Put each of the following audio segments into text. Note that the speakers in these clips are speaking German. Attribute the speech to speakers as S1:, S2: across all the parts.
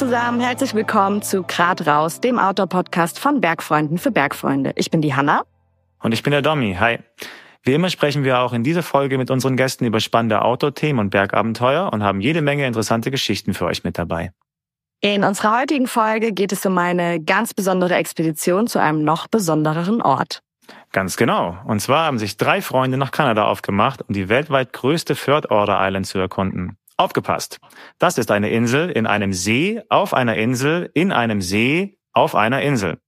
S1: zusammen, herzlich willkommen zu Grad raus, dem Outdoor-Podcast von Bergfreunden für Bergfreunde. Ich bin die Hanna.
S2: Und ich bin der Domi. Hi. Wie immer sprechen wir auch in dieser Folge mit unseren Gästen über spannende Outdoor-Themen und Bergabenteuer und haben jede Menge interessante Geschichten für euch mit dabei.
S1: In unserer heutigen Folge geht es um eine ganz besondere Expedition zu einem noch besondereren Ort.
S2: Ganz genau. Und zwar haben sich drei Freunde nach Kanada aufgemacht, um die weltweit größte Third Order Island zu erkunden. Aufgepasst. Das ist eine Insel in einem See, auf einer Insel, in einem See, auf einer Insel.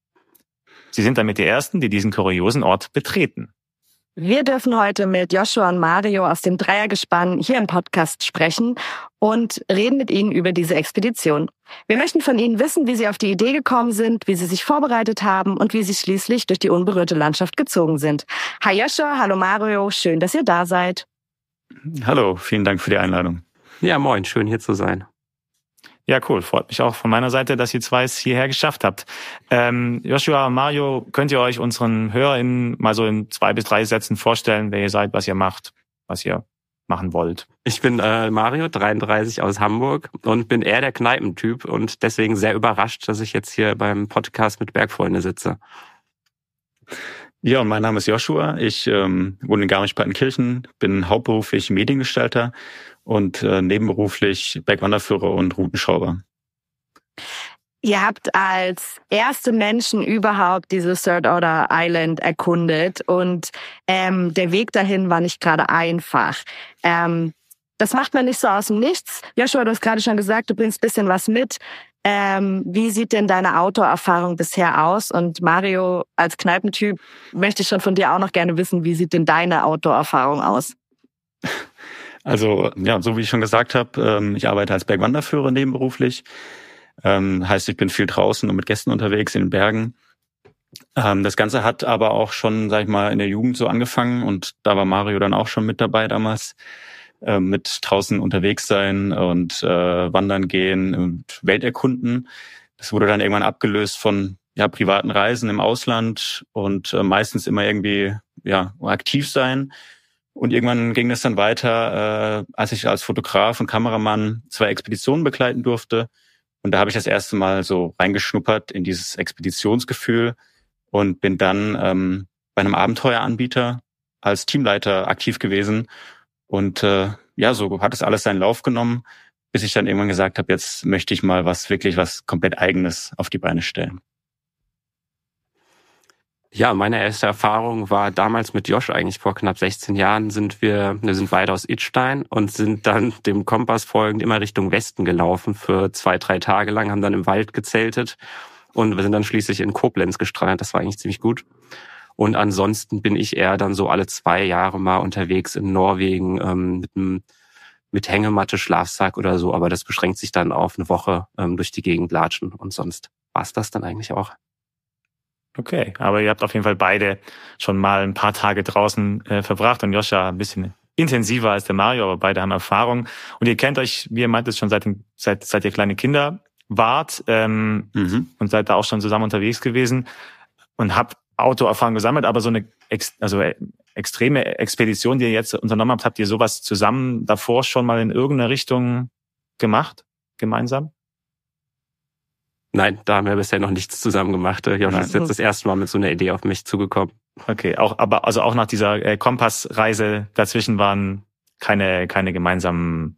S2: Sie sind damit die Ersten, die diesen kuriosen Ort betreten.
S1: Wir dürfen heute mit Joshua und Mario aus dem Dreiergespann hier im Podcast sprechen und reden mit ihnen über diese Expedition. Wir möchten von ihnen wissen, wie sie auf die Idee gekommen sind, wie sie sich vorbereitet haben und wie sie schließlich durch die unberührte Landschaft gezogen sind. Hi Joshua, hallo Mario, schön, dass ihr da seid.
S3: Hallo, vielen Dank für die Einladung.
S4: Ja, moin, schön hier zu sein.
S2: Ja, cool. Freut mich auch von meiner Seite, dass ihr zwei es hierher geschafft habt. Ähm, Joshua, Mario, könnt ihr euch unseren HörerInnen mal so in zwei bis drei Sätzen vorstellen, wer ihr seid, was ihr macht, was ihr machen wollt?
S4: Ich bin äh, Mario, 33 aus Hamburg und bin eher der Kneipentyp und deswegen sehr überrascht, dass ich jetzt hier beim Podcast mit Bergfreunde sitze.
S3: Ja, und mein Name ist Joshua. Ich ähm, wohne in Garmisch-Partenkirchen, bin hauptberuflich Mediengestalter und äh, nebenberuflich Bergwanderführer und Routenschrauber.
S1: Ihr habt als erste Menschen überhaupt diese Third Order Island erkundet und ähm, der Weg dahin war nicht gerade einfach. Ähm, das macht man nicht so aus dem Nichts. Joshua, du hast gerade schon gesagt, du bringst bisschen was mit. Ähm, wie sieht denn deine Outdoor-Erfahrung bisher aus? Und Mario, als Kneipentyp, möchte ich schon von dir auch noch gerne wissen, wie sieht denn deine Outdoor-Erfahrung aus?
S3: Also ja, so wie ich schon gesagt habe, ähm, ich arbeite als Bergwanderführer nebenberuflich. Ähm, heißt, ich bin viel draußen und mit Gästen unterwegs in den Bergen. Ähm, das Ganze hat aber auch schon, sag ich mal, in der Jugend so angefangen und da war Mario dann auch schon mit dabei damals. Mit draußen unterwegs sein und äh, wandern gehen und Welt erkunden. Das wurde dann irgendwann abgelöst von ja, privaten Reisen im Ausland und äh, meistens immer irgendwie ja aktiv sein. Und irgendwann ging das dann weiter, äh, als ich als Fotograf und Kameramann zwei Expeditionen begleiten durfte. Und da habe ich das erste Mal so reingeschnuppert in dieses Expeditionsgefühl und bin dann ähm, bei einem Abenteueranbieter als Teamleiter aktiv gewesen. Und äh, ja, so hat es alles seinen Lauf genommen, bis ich dann irgendwann gesagt habe, jetzt möchte ich mal was wirklich was komplett eigenes auf die Beine stellen.
S4: Ja, meine erste Erfahrung war damals mit Josh eigentlich vor knapp 16 Jahren sind wir, wir sind beide aus Itstein und sind dann dem Kompass folgend immer Richtung Westen gelaufen für zwei, drei Tage lang, haben dann im Wald gezeltet und wir sind dann schließlich in Koblenz gestrandet. Das war eigentlich ziemlich gut. Und ansonsten bin ich eher dann so alle zwei Jahre mal unterwegs in Norwegen ähm, mit mit Hängematte, Schlafsack oder so, aber das beschränkt sich dann auf eine Woche ähm, durch die Gegend latschen und sonst war's das dann eigentlich auch.
S2: Okay, aber ihr habt auf jeden Fall beide schon mal ein paar Tage draußen äh, verbracht und Joscha ein bisschen intensiver als der Mario, aber beide haben Erfahrung. Und ihr kennt euch, wie ihr meint, es schon seit, seit, seit ihr kleine Kinder wart ähm, mhm. und seid da auch schon zusammen unterwegs gewesen und habt Autoerfahrung gesammelt, aber so eine ex also äh, extreme Expedition, die ihr jetzt unternommen habt, habt ihr sowas zusammen davor schon mal in irgendeiner Richtung gemacht, gemeinsam?
S4: Nein, da haben wir bisher noch nichts zusammen gemacht. Josh ist jetzt das erste Mal mit so einer Idee auf mich zugekommen.
S2: Okay, auch, aber also auch nach dieser äh, Kompassreise dazwischen waren keine, keine gemeinsamen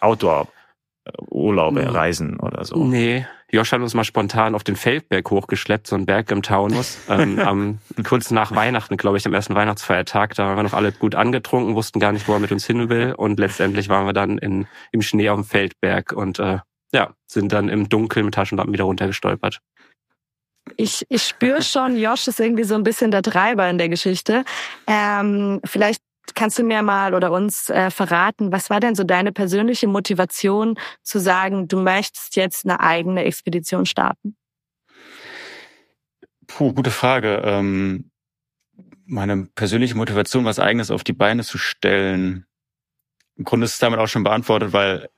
S2: Outdoor-Urlaube, Reisen oder so.
S4: Nee, Josh hat uns mal spontan auf den Feldberg hochgeschleppt, so ein Berg im Taunus, ähm, am, kurz nach Weihnachten, glaube ich, am ersten Weihnachtsfeiertag. Da waren wir noch alle gut angetrunken, wussten gar nicht, wo er mit uns hin will. Und letztendlich waren wir dann in, im Schnee auf dem Feldberg und äh, ja, sind dann im Dunkeln mit Taschenlampen wieder runtergestolpert.
S1: Ich, ich spüre schon, Josh ist irgendwie so ein bisschen der Treiber in der Geschichte. Ähm, vielleicht kannst du mir mal oder uns äh, verraten, was war denn so deine persönliche Motivation zu sagen, du möchtest jetzt eine eigene Expedition starten?
S3: Puh, gute Frage. Ähm, meine persönliche Motivation, was eigenes auf die Beine zu stellen. Im Grunde ist es damit auch schon beantwortet, weil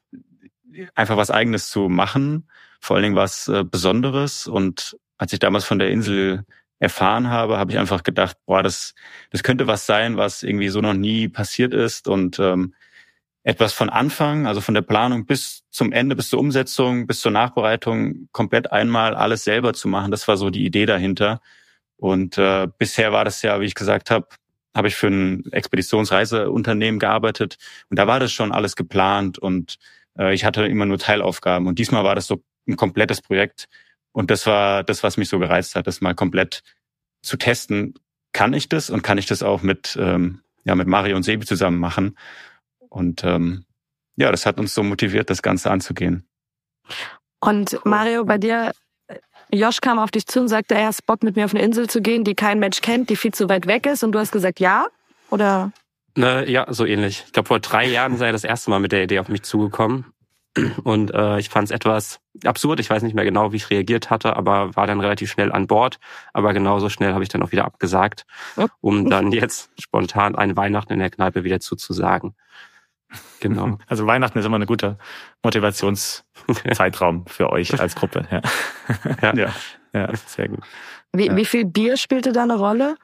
S3: einfach was eigenes zu machen, vor allen Dingen was äh, Besonderes. Und als ich damals von der Insel erfahren habe, habe ich einfach gedacht, boah, das, das könnte was sein, was irgendwie so noch nie passiert ist. Und ähm, etwas von Anfang, also von der Planung bis zum Ende, bis zur Umsetzung, bis zur Nachbereitung komplett einmal alles selber zu machen. Das war so die Idee dahinter. Und äh, bisher war das ja, wie ich gesagt habe, habe ich für ein Expeditionsreiseunternehmen gearbeitet und da war das schon alles geplant und ich hatte immer nur Teilaufgaben und diesmal war das so ein komplettes Projekt und das war das, was mich so gereizt hat, das mal komplett zu testen. Kann ich das und kann ich das auch mit ähm, ja mit Mario und Sebi zusammen machen und ähm, ja, das hat uns so motiviert, das Ganze anzugehen.
S1: Und Mario, bei dir, Josh kam auf dich zu und sagte, er hat Bock mit mir auf eine Insel zu gehen, die kein Mensch kennt, die viel zu weit weg ist. Und du hast gesagt, ja? Oder?
S4: Ne, ja, so ähnlich. Ich glaube, vor drei Jahren sei er das erste Mal mit der Idee auf mich zugekommen. Und äh, ich fand es etwas absurd. Ich weiß nicht mehr genau, wie ich reagiert hatte, aber war dann relativ schnell an Bord. Aber genauso schnell habe ich dann auch wieder abgesagt, um dann jetzt spontan ein Weihnachten in der Kneipe wieder zuzusagen.
S2: Genau. Also Weihnachten ist immer ein guter Motivationszeitraum für euch als Gruppe. Ja. ja. ja. ja, sehr gut.
S1: Wie,
S2: ja.
S1: wie viel Bier spielte da eine Rolle?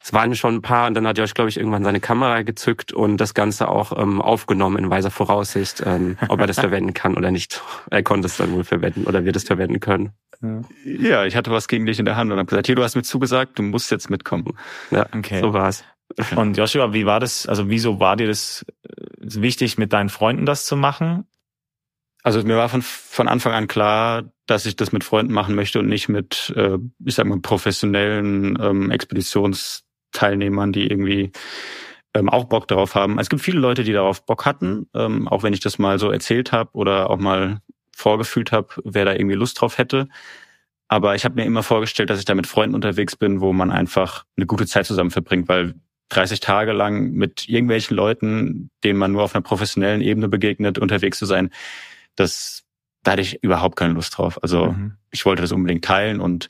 S4: Es waren schon ein paar und dann hat Josh, glaube ich, irgendwann seine Kamera gezückt und das Ganze auch ähm, aufgenommen in weiser Voraussicht, ähm, ob er das verwenden kann oder nicht. Er konnte es dann wohl verwenden oder wird es verwenden können.
S3: Ja, ich hatte was gegen dich in der Hand und habe gesagt, hier, du hast mir zugesagt, du musst jetzt mitkommen.
S4: Ja, okay. so war es.
S2: Und Joshua, wie war das? Also wieso war dir das äh, wichtig, mit deinen Freunden das zu machen?
S3: Also mir war von, von Anfang an klar, dass ich das mit Freunden machen möchte und nicht mit, äh, ich sag mal, professionellen ähm, Expeditionsteilnehmern, die irgendwie ähm, auch Bock darauf haben. Es gibt viele Leute, die darauf Bock hatten, ähm, auch wenn ich das mal so erzählt habe oder auch mal vorgefühlt habe, wer da irgendwie Lust drauf hätte. Aber ich habe mir immer vorgestellt, dass ich da mit Freunden unterwegs bin, wo man einfach eine gute Zeit zusammen verbringt, weil 30 Tage lang mit irgendwelchen Leuten, denen man nur auf einer professionellen Ebene begegnet, unterwegs zu sein, das, da hatte ich überhaupt keine Lust drauf. Also mhm. ich wollte das unbedingt teilen und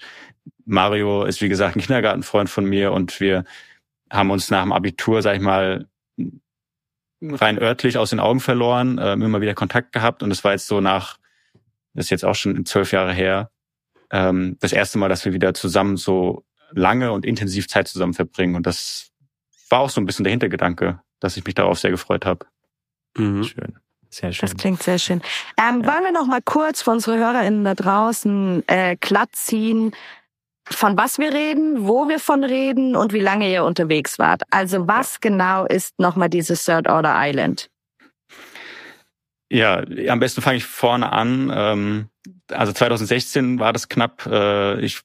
S3: Mario ist, wie gesagt, ein Kindergartenfreund von mir und wir haben uns nach dem Abitur, sag ich mal, rein örtlich aus den Augen verloren, äh, immer wieder Kontakt gehabt und es war jetzt so nach, das ist jetzt auch schon zwölf Jahre her, ähm, das erste Mal, dass wir wieder zusammen so lange und intensiv Zeit zusammen verbringen und das war auch so ein bisschen der Hintergedanke, dass ich mich darauf sehr gefreut habe.
S2: Mhm. Schön. Sehr schön.
S1: Das klingt sehr schön. Ähm, ja. Wollen wir noch mal kurz für unsere HörerInnen da draußen äh, glatt ziehen, von was wir reden, wo wir von reden und wie lange ihr unterwegs wart. Also was ja. genau ist nochmal dieses Third Order Island?
S3: Ja, am besten fange ich vorne an. Ähm, also 2016 war das knapp. Äh, ich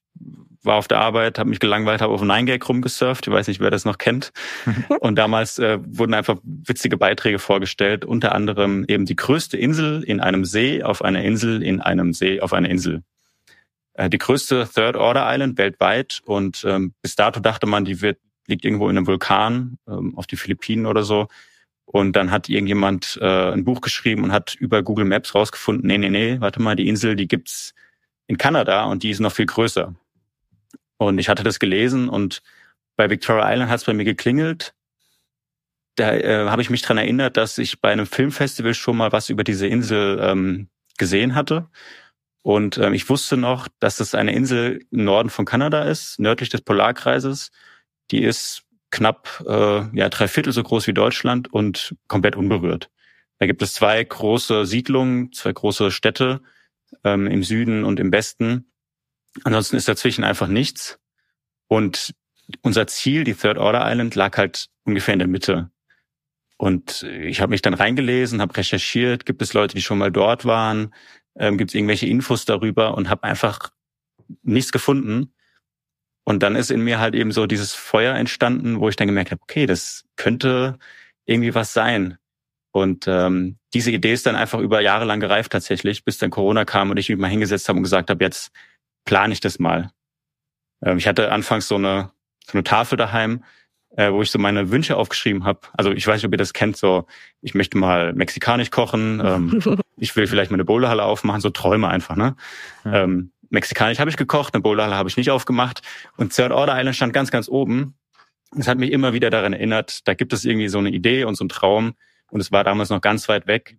S3: war auf der Arbeit, habe mich gelangweilt, habe auf Nine Gag rumgesurft. Ich weiß nicht, wer das noch kennt. Und damals äh, wurden einfach witzige Beiträge vorgestellt, unter anderem eben die größte Insel in einem See auf einer Insel in einem See auf einer Insel. Äh, die größte Third Order Island weltweit und ähm, bis dato dachte man, die wird liegt irgendwo in einem Vulkan ähm, auf die Philippinen oder so. Und dann hat irgendjemand äh, ein Buch geschrieben und hat über Google Maps rausgefunden, nee, nee, nee, warte mal, die Insel, die gibt's in Kanada und die ist noch viel größer. Und ich hatte das gelesen und bei Victoria Island hat es bei mir geklingelt. Da äh, habe ich mich dran erinnert, dass ich bei einem Filmfestival schon mal was über diese Insel ähm, gesehen hatte. Und ähm, ich wusste noch, dass das eine Insel im Norden von Kanada ist, nördlich des Polarkreises. Die ist knapp äh, ja drei Viertel so groß wie Deutschland und komplett unberührt. Da gibt es zwei große Siedlungen, zwei große Städte ähm, im Süden und im Westen. Ansonsten ist dazwischen einfach nichts. Und unser Ziel, die Third Order Island, lag halt ungefähr in der Mitte. Und ich habe mich dann reingelesen, habe recherchiert, gibt es Leute, die schon mal dort waren, ähm, gibt es irgendwelche Infos darüber und habe einfach nichts gefunden. Und dann ist in mir halt eben so dieses Feuer entstanden, wo ich dann gemerkt habe, okay, das könnte irgendwie was sein. Und ähm, diese Idee ist dann einfach über Jahre lang gereift tatsächlich, bis dann Corona kam und ich mich mal hingesetzt habe und gesagt habe, jetzt plane ich das mal. Ähm, ich hatte anfangs so eine, so eine Tafel daheim, äh, wo ich so meine Wünsche aufgeschrieben habe. Also ich weiß nicht, ob ihr das kennt, so ich möchte mal mexikanisch kochen, ähm, ich will vielleicht meine Bowlerhalle aufmachen, so Träume einfach, ne? Ja. Ähm, mexikanisch habe ich gekocht, eine Bowlerhalle habe ich nicht aufgemacht und Third Order Island stand ganz, ganz oben. Es hat mich immer wieder daran erinnert, da gibt es irgendwie so eine Idee und so einen Traum und es war damals noch ganz weit weg.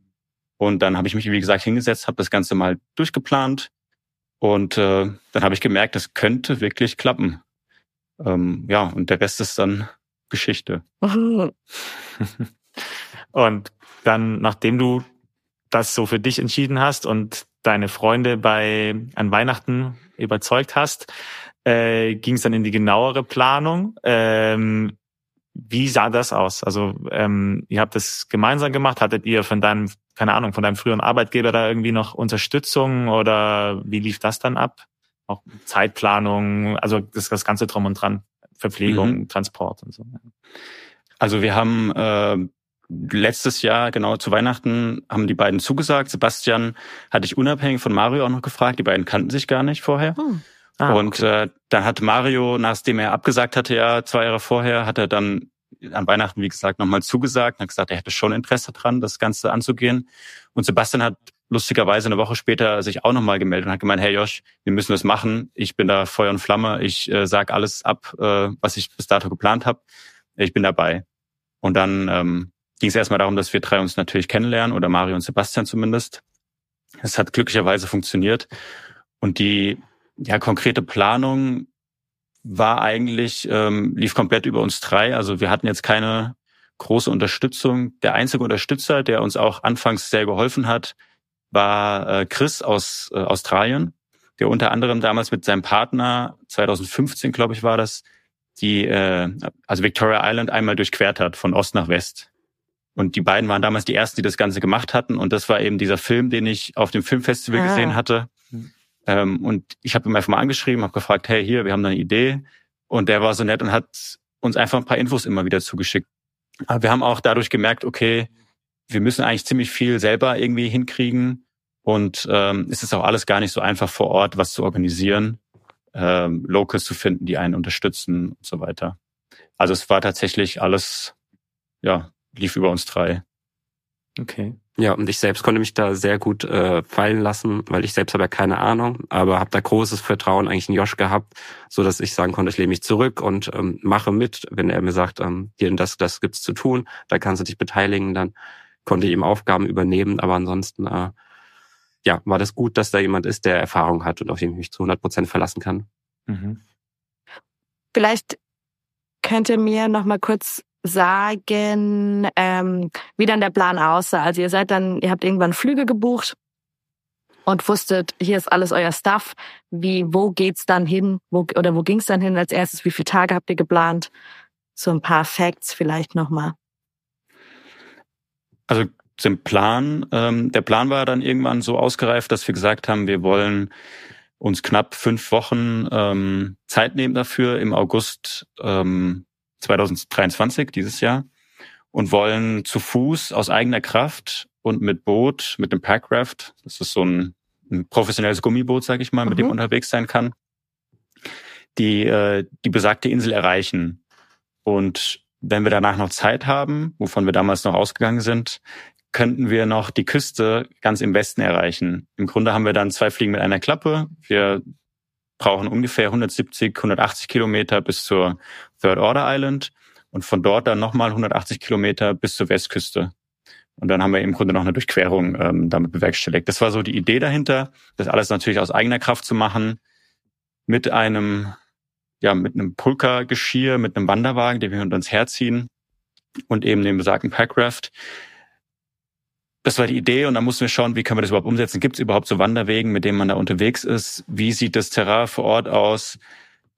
S3: Und dann habe ich mich, wie gesagt, hingesetzt, habe das Ganze mal durchgeplant, und äh, dann habe ich gemerkt, das könnte wirklich klappen. Ähm, ja, und der Rest ist dann Geschichte.
S2: und dann, nachdem du das so für dich entschieden hast und deine Freunde bei an Weihnachten überzeugt hast, äh, ging es dann in die genauere Planung. Ähm, wie sah das aus? Also ähm, ihr habt das gemeinsam gemacht. Hattet ihr von deinem, keine Ahnung, von deinem früheren Arbeitgeber da irgendwie noch Unterstützung oder wie lief das dann ab? Auch Zeitplanung, also das, das ganze drum und dran, Verpflegung, mhm. Transport und so.
S3: Also wir haben äh, letztes Jahr, genau zu Weihnachten, haben die beiden zugesagt. Sebastian hatte ich unabhängig von Mario auch noch gefragt. Die beiden kannten sich gar nicht vorher. Hm. Ah, und okay. äh, dann hat Mario, nachdem er abgesagt hatte, ja zwei Jahre vorher, hat er dann an Weihnachten, wie gesagt, nochmal zugesagt und hat gesagt, er hätte schon Interesse dran, das Ganze anzugehen. Und Sebastian hat lustigerweise eine Woche später sich auch nochmal gemeldet und hat gemeint, hey Josh, wir müssen das machen. Ich bin da Feuer und Flamme. Ich äh, sag alles ab, äh, was ich bis dato geplant habe. Ich bin dabei. Und dann ähm, ging es erstmal darum, dass wir drei uns natürlich kennenlernen oder Mario und Sebastian zumindest. Es hat glücklicherweise funktioniert. Und die ja, konkrete Planung war eigentlich, ähm, lief komplett über uns drei. Also wir hatten jetzt keine große Unterstützung. Der einzige Unterstützer, der uns auch anfangs sehr geholfen hat, war äh, Chris aus äh, Australien, der unter anderem damals mit seinem Partner, 2015 glaube ich war das, die, äh, also Victoria Island einmal durchquert hat, von Ost nach West. Und die beiden waren damals die ersten, die das Ganze gemacht hatten. Und das war eben dieser Film, den ich auf dem Filmfestival ah. gesehen hatte. Ähm, und ich habe ihn einfach mal angeschrieben, habe gefragt, hey, hier, wir haben da eine Idee. Und der war so nett und hat uns einfach ein paar Infos immer wieder zugeschickt. Aber wir haben auch dadurch gemerkt, okay, wir müssen eigentlich ziemlich viel selber irgendwie hinkriegen. Und ähm, es ist auch alles gar nicht so einfach vor Ort, was zu organisieren, ähm, Locals zu finden, die einen unterstützen und so weiter. Also es war tatsächlich alles, ja, lief über uns drei.
S4: Okay. Ja, und ich selbst konnte mich da sehr gut äh, fallen lassen, weil ich selbst habe ja keine Ahnung, aber habe da großes Vertrauen eigentlich in Josh gehabt, so dass ich sagen konnte, ich lehne mich zurück und ähm, mache mit, wenn er mir sagt, ähm, hier und das, das gibt's zu tun, da kannst du dich beteiligen, dann konnte ich ihm Aufgaben übernehmen, aber ansonsten äh, ja, war das gut, dass da jemand ist, der Erfahrung hat und auf den ich mich zu 100 Prozent verlassen kann. Mhm.
S1: Vielleicht könnt ihr mir noch mal kurz sagen, ähm, wie dann der Plan aussah. Also ihr seid dann, ihr habt irgendwann Flüge gebucht und wusstet, hier ist alles euer Stuff. Wie, wo geht's dann hin? Wo, oder wo ging's dann hin als erstes? Wie viele Tage habt ihr geplant? So ein paar Facts vielleicht nochmal.
S3: Also zum Plan. Ähm, der Plan war dann irgendwann so ausgereift, dass wir gesagt haben, wir wollen uns knapp fünf Wochen ähm, Zeit nehmen dafür im August ähm, 2023, dieses Jahr, und wollen zu Fuß aus eigener Kraft und mit Boot, mit dem Packraft, das ist so ein, ein professionelles Gummiboot, sage ich mal, mhm. mit dem mhm. unterwegs sein kann, die, äh, die besagte Insel erreichen. Und wenn wir danach noch Zeit haben, wovon wir damals noch ausgegangen sind, könnten wir noch die Küste ganz im Westen erreichen. Im Grunde haben wir dann zwei Fliegen mit einer Klappe. Wir brauchen ungefähr 170, 180 Kilometer bis zur Third Order Island und von dort dann nochmal 180 Kilometer bis zur Westküste. Und dann haben wir im Grunde noch eine Durchquerung ähm, damit bewerkstelligt. Das war so die Idee dahinter, das alles natürlich aus eigener Kraft zu machen, mit einem, ja, mit einem Pulka-Geschirr, mit einem Wanderwagen, den wir hinter uns herziehen und eben dem besagten Packraft. Das war die Idee und dann mussten wir schauen, wie können wir das überhaupt umsetzen. Gibt es überhaupt so Wanderwegen, mit denen man da unterwegs ist? Wie sieht das Terrain vor Ort aus?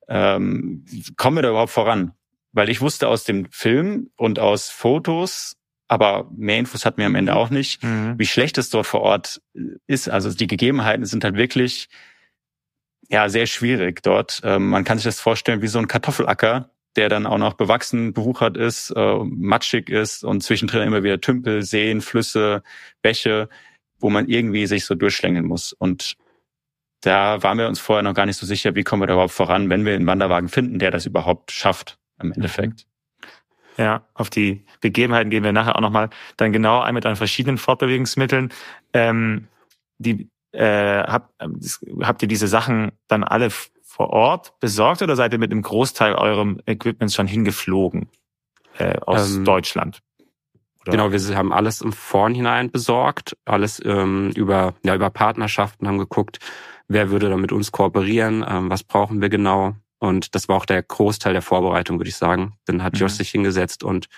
S3: Ähm, kommen wir da überhaupt voran? Weil ich wusste aus dem Film und aus Fotos, aber mehr Infos hatten wir am Ende auch nicht, mhm. wie schlecht es dort vor Ort ist. Also die Gegebenheiten sind halt wirklich ja sehr schwierig dort. Ähm, man kann sich das vorstellen wie so ein Kartoffelacker, der dann auch noch bewachsen, bewuchert ist, äh, matschig ist und zwischendrin immer wieder Tümpel, Seen, Flüsse, Bäche, wo man irgendwie sich so durchschlängeln muss. Und da waren wir uns vorher noch gar nicht so sicher, wie kommen wir da überhaupt voran, wenn wir einen Wanderwagen finden, der das überhaupt schafft im Endeffekt.
S2: Ja, auf die Begebenheiten gehen wir nachher auch nochmal dann genau ein mit an verschiedenen Fortbewegungsmitteln. Ähm, die, äh, habt, habt ihr diese Sachen dann alle vor Ort besorgt oder seid ihr mit einem Großteil eurem Equipments schon hingeflogen äh, aus ähm, Deutschland?
S4: Oder? Genau, wir haben alles im Vornhinein besorgt, alles ähm, über, ja, über Partnerschaften haben geguckt, wer würde da mit uns kooperieren, ähm, was brauchen wir genau. Und das war auch der Großteil der Vorbereitung, würde ich sagen. Dann hat mhm. Josh sich hingesetzt und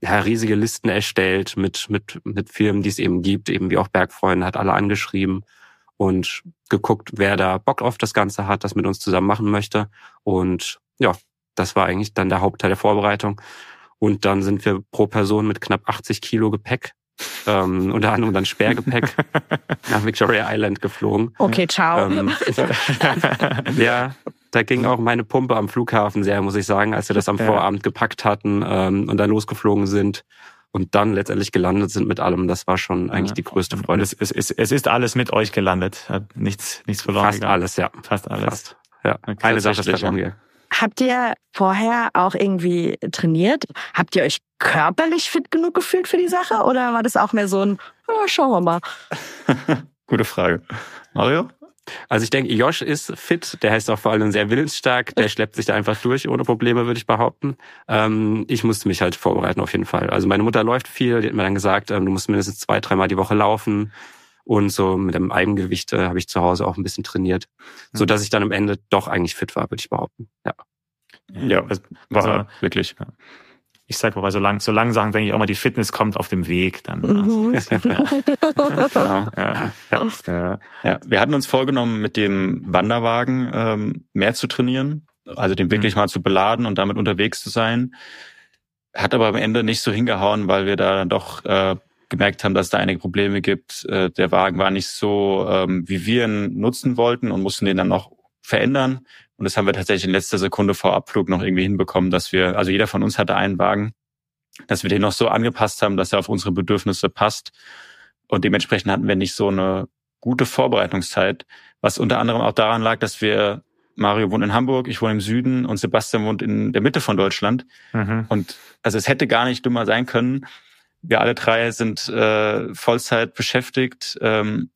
S4: ja, riesige Listen erstellt mit, mit, mit Firmen, die es eben gibt, eben wie auch Bergfreunde, hat alle angeschrieben und geguckt, wer da Bock auf das Ganze hat, das mit uns zusammen machen möchte. Und ja, das war eigentlich dann der Hauptteil der Vorbereitung. Und dann sind wir pro Person mit knapp 80 Kilo Gepäck, ähm, unter anderem dann Sperrgepäck, nach Victoria Island geflogen.
S1: Okay, ciao. Ähm,
S4: ja, da ging auch meine Pumpe am Flughafen sehr, muss ich sagen, als wir das am. Vorabend gepackt hatten ähm, und dann losgeflogen sind und dann letztendlich gelandet sind mit allem. Das war schon eigentlich ja. die größte Freude.
S2: Es, es, es, es, ist alles mit euch gelandet. Hat nichts, nichts verloren.
S4: Fast gegangen. alles, ja.
S2: Fast alles. Fast.
S4: Ja. Okay. Eine Sache ist verloren
S1: Habt ihr vorher auch irgendwie trainiert? Habt ihr euch körperlich fit genug gefühlt für die Sache? Oder war das auch mehr so ein, oh, schauen wir mal?
S3: Gute Frage. Mario?
S4: Also ich denke, Josh ist fit, der heißt auch vor allem sehr willensstark, der schleppt sich da einfach durch ohne Probleme, würde ich behaupten. Ähm, ich musste mich halt vorbereiten auf jeden Fall. Also meine Mutter läuft viel, die hat mir dann gesagt, ähm, du musst mindestens zwei, dreimal die Woche laufen. Und so mit dem Eigengewicht äh, habe ich zu Hause auch ein bisschen trainiert, so dass ich dann am Ende doch eigentlich fit war, würde ich behaupten. Ja,
S3: ja war also, wirklich. Ja
S2: ich sage mal, so lang, so lang sagen, denke ich auch mal, die Fitness kommt auf dem Weg dann. Mhm.
S3: ja, ja, ja. ja, wir hatten uns vorgenommen, mit dem Wanderwagen ähm, mehr zu trainieren, also den wirklich mhm. mal zu beladen und damit unterwegs zu sein. Hat aber am Ende nicht so hingehauen, weil wir da dann doch äh, gemerkt haben, dass es da einige Probleme gibt. Äh, der Wagen war nicht so, ähm, wie wir ihn nutzen wollten und mussten den dann noch verändern. Und das haben wir tatsächlich in letzter Sekunde vor Abflug noch irgendwie hinbekommen, dass wir, also jeder von uns hatte einen Wagen, dass wir den noch so angepasst haben, dass er auf unsere Bedürfnisse passt. Und dementsprechend hatten wir nicht so eine gute Vorbereitungszeit, was unter anderem auch daran lag, dass wir Mario wohnt in Hamburg, ich wohne im Süden und Sebastian wohnt in der Mitte von Deutschland. Mhm. Und also es hätte gar nicht dümmer sein können. Wir alle drei sind äh, Vollzeit beschäftigt. Ähm,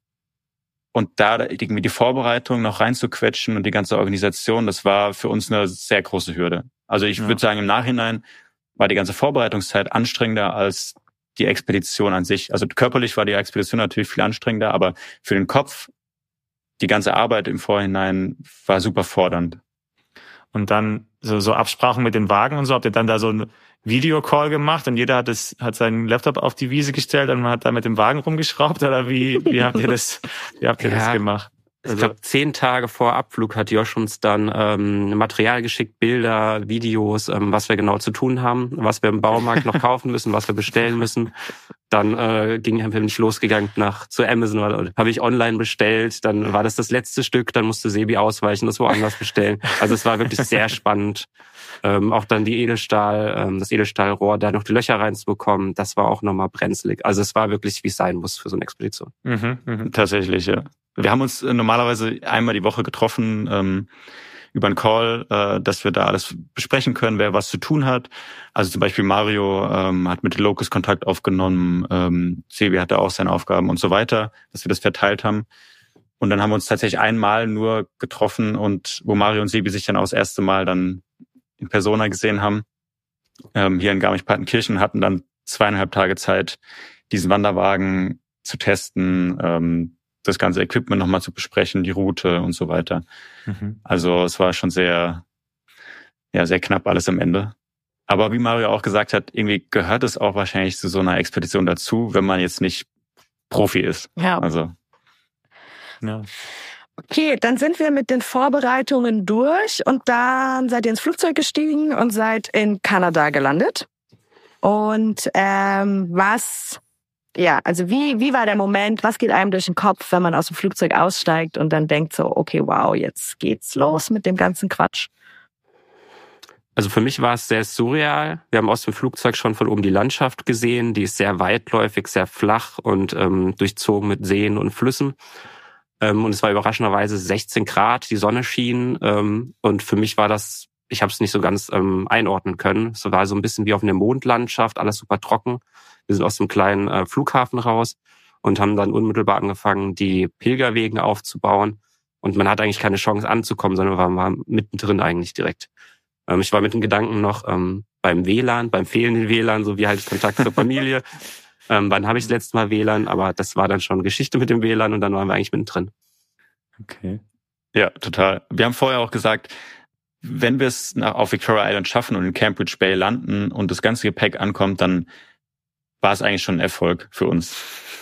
S3: und da irgendwie die Vorbereitung noch reinzuquetschen und die ganze Organisation, das war für uns eine sehr große Hürde. Also ich ja. würde sagen, im Nachhinein war die ganze Vorbereitungszeit anstrengender als die Expedition an sich. Also körperlich war die Expedition natürlich viel anstrengender, aber für den Kopf, die ganze Arbeit im Vorhinein war super fordernd.
S2: Und dann so, so Absprachen mit den Wagen und so, habt ihr dann da so ein Videocall gemacht und jeder hat es hat seinen Laptop auf die Wiese gestellt und man hat da mit dem Wagen rumgeschraubt oder wie wie habt ihr das wie habt ihr ja, das gemacht?
S4: Also, ich glaube, zehn Tage vor Abflug hat Josh uns dann ähm, Material geschickt, Bilder, Videos, ähm, was wir genau zu tun haben, was wir im Baumarkt noch kaufen müssen, was wir bestellen müssen. Dann äh, ging wir nicht losgegangen nach zu Amazon oder habe ich online bestellt. Dann war das das letzte Stück. Dann musste Sebi ausweichen, das woanders bestellen. Also es war wirklich sehr spannend. Ähm, auch dann die Edelstahl, ähm, das Edelstahlrohr, da noch die Löcher reinzubekommen, das war auch nochmal brenzlig. Also es war wirklich, wie es sein muss für so eine Expedition.
S3: Mhm, mh, tatsächlich, ja. Wir haben uns äh, normalerweise einmal die Woche getroffen ähm, über einen Call, äh, dass wir da alles besprechen können, wer was zu tun hat. Also zum Beispiel Mario ähm, hat mit Locus Kontakt aufgenommen, ähm, Sebi hatte auch seine Aufgaben und so weiter, dass wir das verteilt haben. Und dann haben wir uns tatsächlich einmal nur getroffen und wo Mario und Sebi sich dann auch das erste Mal dann in Persona gesehen haben, ähm, hier in Garmisch-Partenkirchen, hatten dann zweieinhalb Tage Zeit, diesen Wanderwagen zu testen, ähm, das ganze Equipment nochmal zu besprechen, die Route und so weiter. Mhm. Also es war schon sehr, ja, sehr knapp alles am Ende. Aber wie Mario auch gesagt hat, irgendwie gehört es auch wahrscheinlich zu so einer Expedition dazu, wenn man jetzt nicht Profi ist.
S1: Ja.
S3: Also.
S1: Ja. Okay, dann sind wir mit den Vorbereitungen durch und dann seid ihr ins Flugzeug gestiegen und seid in Kanada gelandet. Und ähm, was, ja, also wie, wie war der Moment, was geht einem durch den Kopf, wenn man aus dem Flugzeug aussteigt und dann denkt so, okay, wow, jetzt geht's los mit dem ganzen Quatsch?
S4: Also für mich war es sehr surreal. Wir haben aus dem Flugzeug schon von oben die Landschaft gesehen. Die ist sehr weitläufig, sehr flach und ähm, durchzogen mit Seen und Flüssen. Ähm, und es war überraschenderweise 16 Grad, die Sonne schien. Ähm, und für mich war das, ich habe es nicht so ganz ähm, einordnen können. Es war so ein bisschen wie auf einer Mondlandschaft, alles super trocken. Wir sind aus dem kleinen äh, Flughafen raus und haben dann unmittelbar angefangen, die Pilgerwegen aufzubauen. Und man hat eigentlich keine Chance anzukommen, sondern war, war mittendrin eigentlich direkt. Ähm, ich war mit den Gedanken noch ähm, beim WLAN, beim fehlenden WLAN, so wie halt Kontakt zur Familie. Ähm, wann habe ich das letzte Mal WLAN? Aber das war dann schon Geschichte mit dem WLAN und dann waren wir eigentlich mittendrin.
S3: Okay. Ja, total. Wir haben vorher auch gesagt, wenn wir es auf Victoria Island schaffen und in Cambridge Bay landen und das ganze Gepäck ankommt, dann war es eigentlich schon ein Erfolg für uns.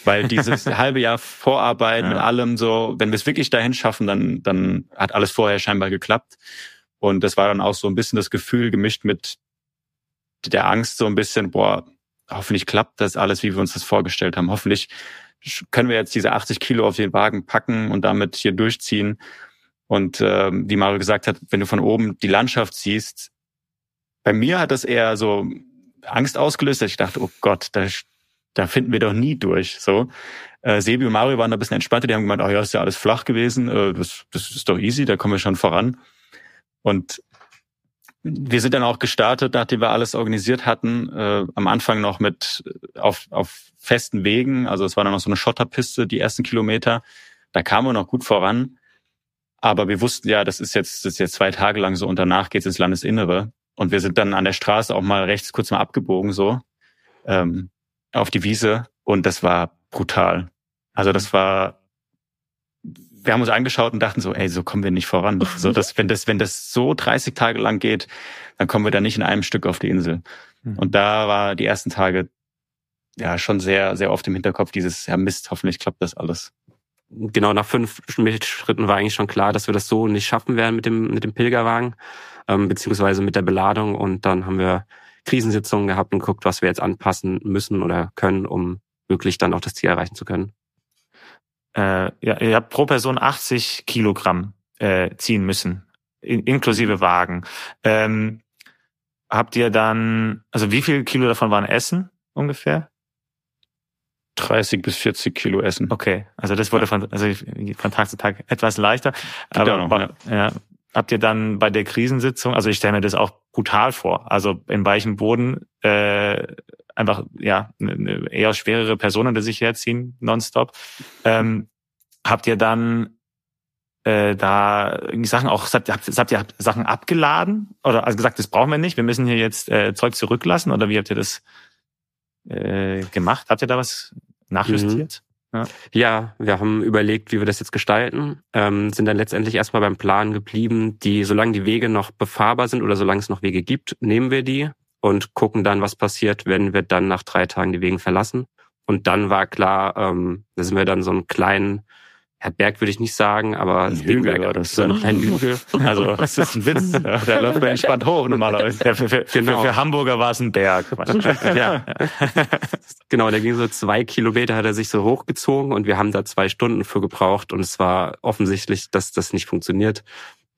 S3: Weil dieses halbe Jahr Vorarbeit ja. mit allem so, wenn wir es wirklich dahin schaffen, dann, dann hat alles vorher scheinbar geklappt. Und das war dann auch so ein bisschen das Gefühl gemischt mit der Angst so ein bisschen, boah, hoffentlich klappt das alles, wie wir uns das vorgestellt haben. Hoffentlich können wir jetzt diese 80 Kilo auf den Wagen packen und damit hier durchziehen. Und äh, wie Mario gesagt hat, wenn du von oben die Landschaft siehst, bei mir hat das eher so Angst ausgelöst, dass ich dachte, oh Gott, da, da finden wir doch nie durch. So. Äh, Sebi und Mario waren da ein bisschen entspannter, die haben gemeint, oh ja, ist ja alles flach gewesen, äh, das, das ist doch easy, da kommen wir schon voran. Und wir sind dann auch gestartet, nachdem wir alles organisiert hatten, äh, am Anfang noch mit auf, auf festen Wegen. Also es war dann noch so eine Schotterpiste, die ersten Kilometer. Da kamen wir noch gut voran. Aber wir wussten ja, das ist jetzt, das ist jetzt zwei Tage lang so und danach geht's ins Landesinnere. Und wir sind dann an der Straße auch mal rechts kurz mal abgebogen, so, ähm, auf die Wiese. Und das war brutal. Also das war wir haben uns angeschaut und dachten so, ey, so kommen wir nicht voran. So, dass, wenn das, wenn das so 30 Tage lang geht, dann kommen wir da nicht in einem Stück auf die Insel. Mhm. Und da war die ersten Tage ja schon sehr, sehr oft im Hinterkopf dieses, ja Mist, hoffentlich klappt das alles.
S4: Genau, nach fünf Schritten war eigentlich schon klar, dass wir das so nicht schaffen werden mit dem, mit dem Pilgerwagen, ähm, beziehungsweise mit der Beladung. Und dann haben wir Krisensitzungen gehabt und geguckt, was wir jetzt anpassen müssen oder können, um wirklich dann auch das Ziel erreichen zu können
S2: äh, ja, ihr habt pro Person 80 Kilogramm äh, ziehen müssen, in, inklusive Wagen. Ähm, habt ihr dann, also wie viel Kilo davon waren Essen ungefähr?
S3: 30 bis 40 Kilo Essen.
S2: Okay, also das wurde von, also von Tag zu Tag etwas leichter. Aber noch, ja. ja. Habt ihr dann bei der Krisensitzung, also ich stelle mir das auch brutal vor, also im weichen Boden äh, einfach ja eine eher schwerere Person unter sich herziehen, nonstop. Ähm, habt ihr dann äh, da Sachen auch, habt, habt, habt ihr Sachen abgeladen oder also gesagt, das brauchen wir nicht, wir müssen hier jetzt äh, Zeug zurücklassen oder wie habt ihr das äh, gemacht? Habt ihr da was nachjustiert? Mhm.
S4: Ja. ja, wir haben überlegt, wie wir das jetzt gestalten, ähm, sind dann letztendlich erstmal beim Plan geblieben, die, solange die Wege noch befahrbar sind oder solange es noch Wege gibt, nehmen wir die und gucken dann, was passiert, wenn wir dann nach drei Tagen die Wegen verlassen. Und dann war klar, ähm, da sind wir dann so einen kleinen ja, Berg würde ich nicht sagen, aber
S3: ein Hügel war das. Dann.
S4: Ein Hügel.
S3: Also das ist ein Witz. Der läuft man entspannt hoch normalerweise. Ja,
S2: für, für, genau. für, für Hamburger war es ein Berg.
S4: ja. genau, der ging so zwei Kilometer, hat er sich so hochgezogen und wir haben da zwei Stunden für gebraucht und es war offensichtlich, dass das nicht funktioniert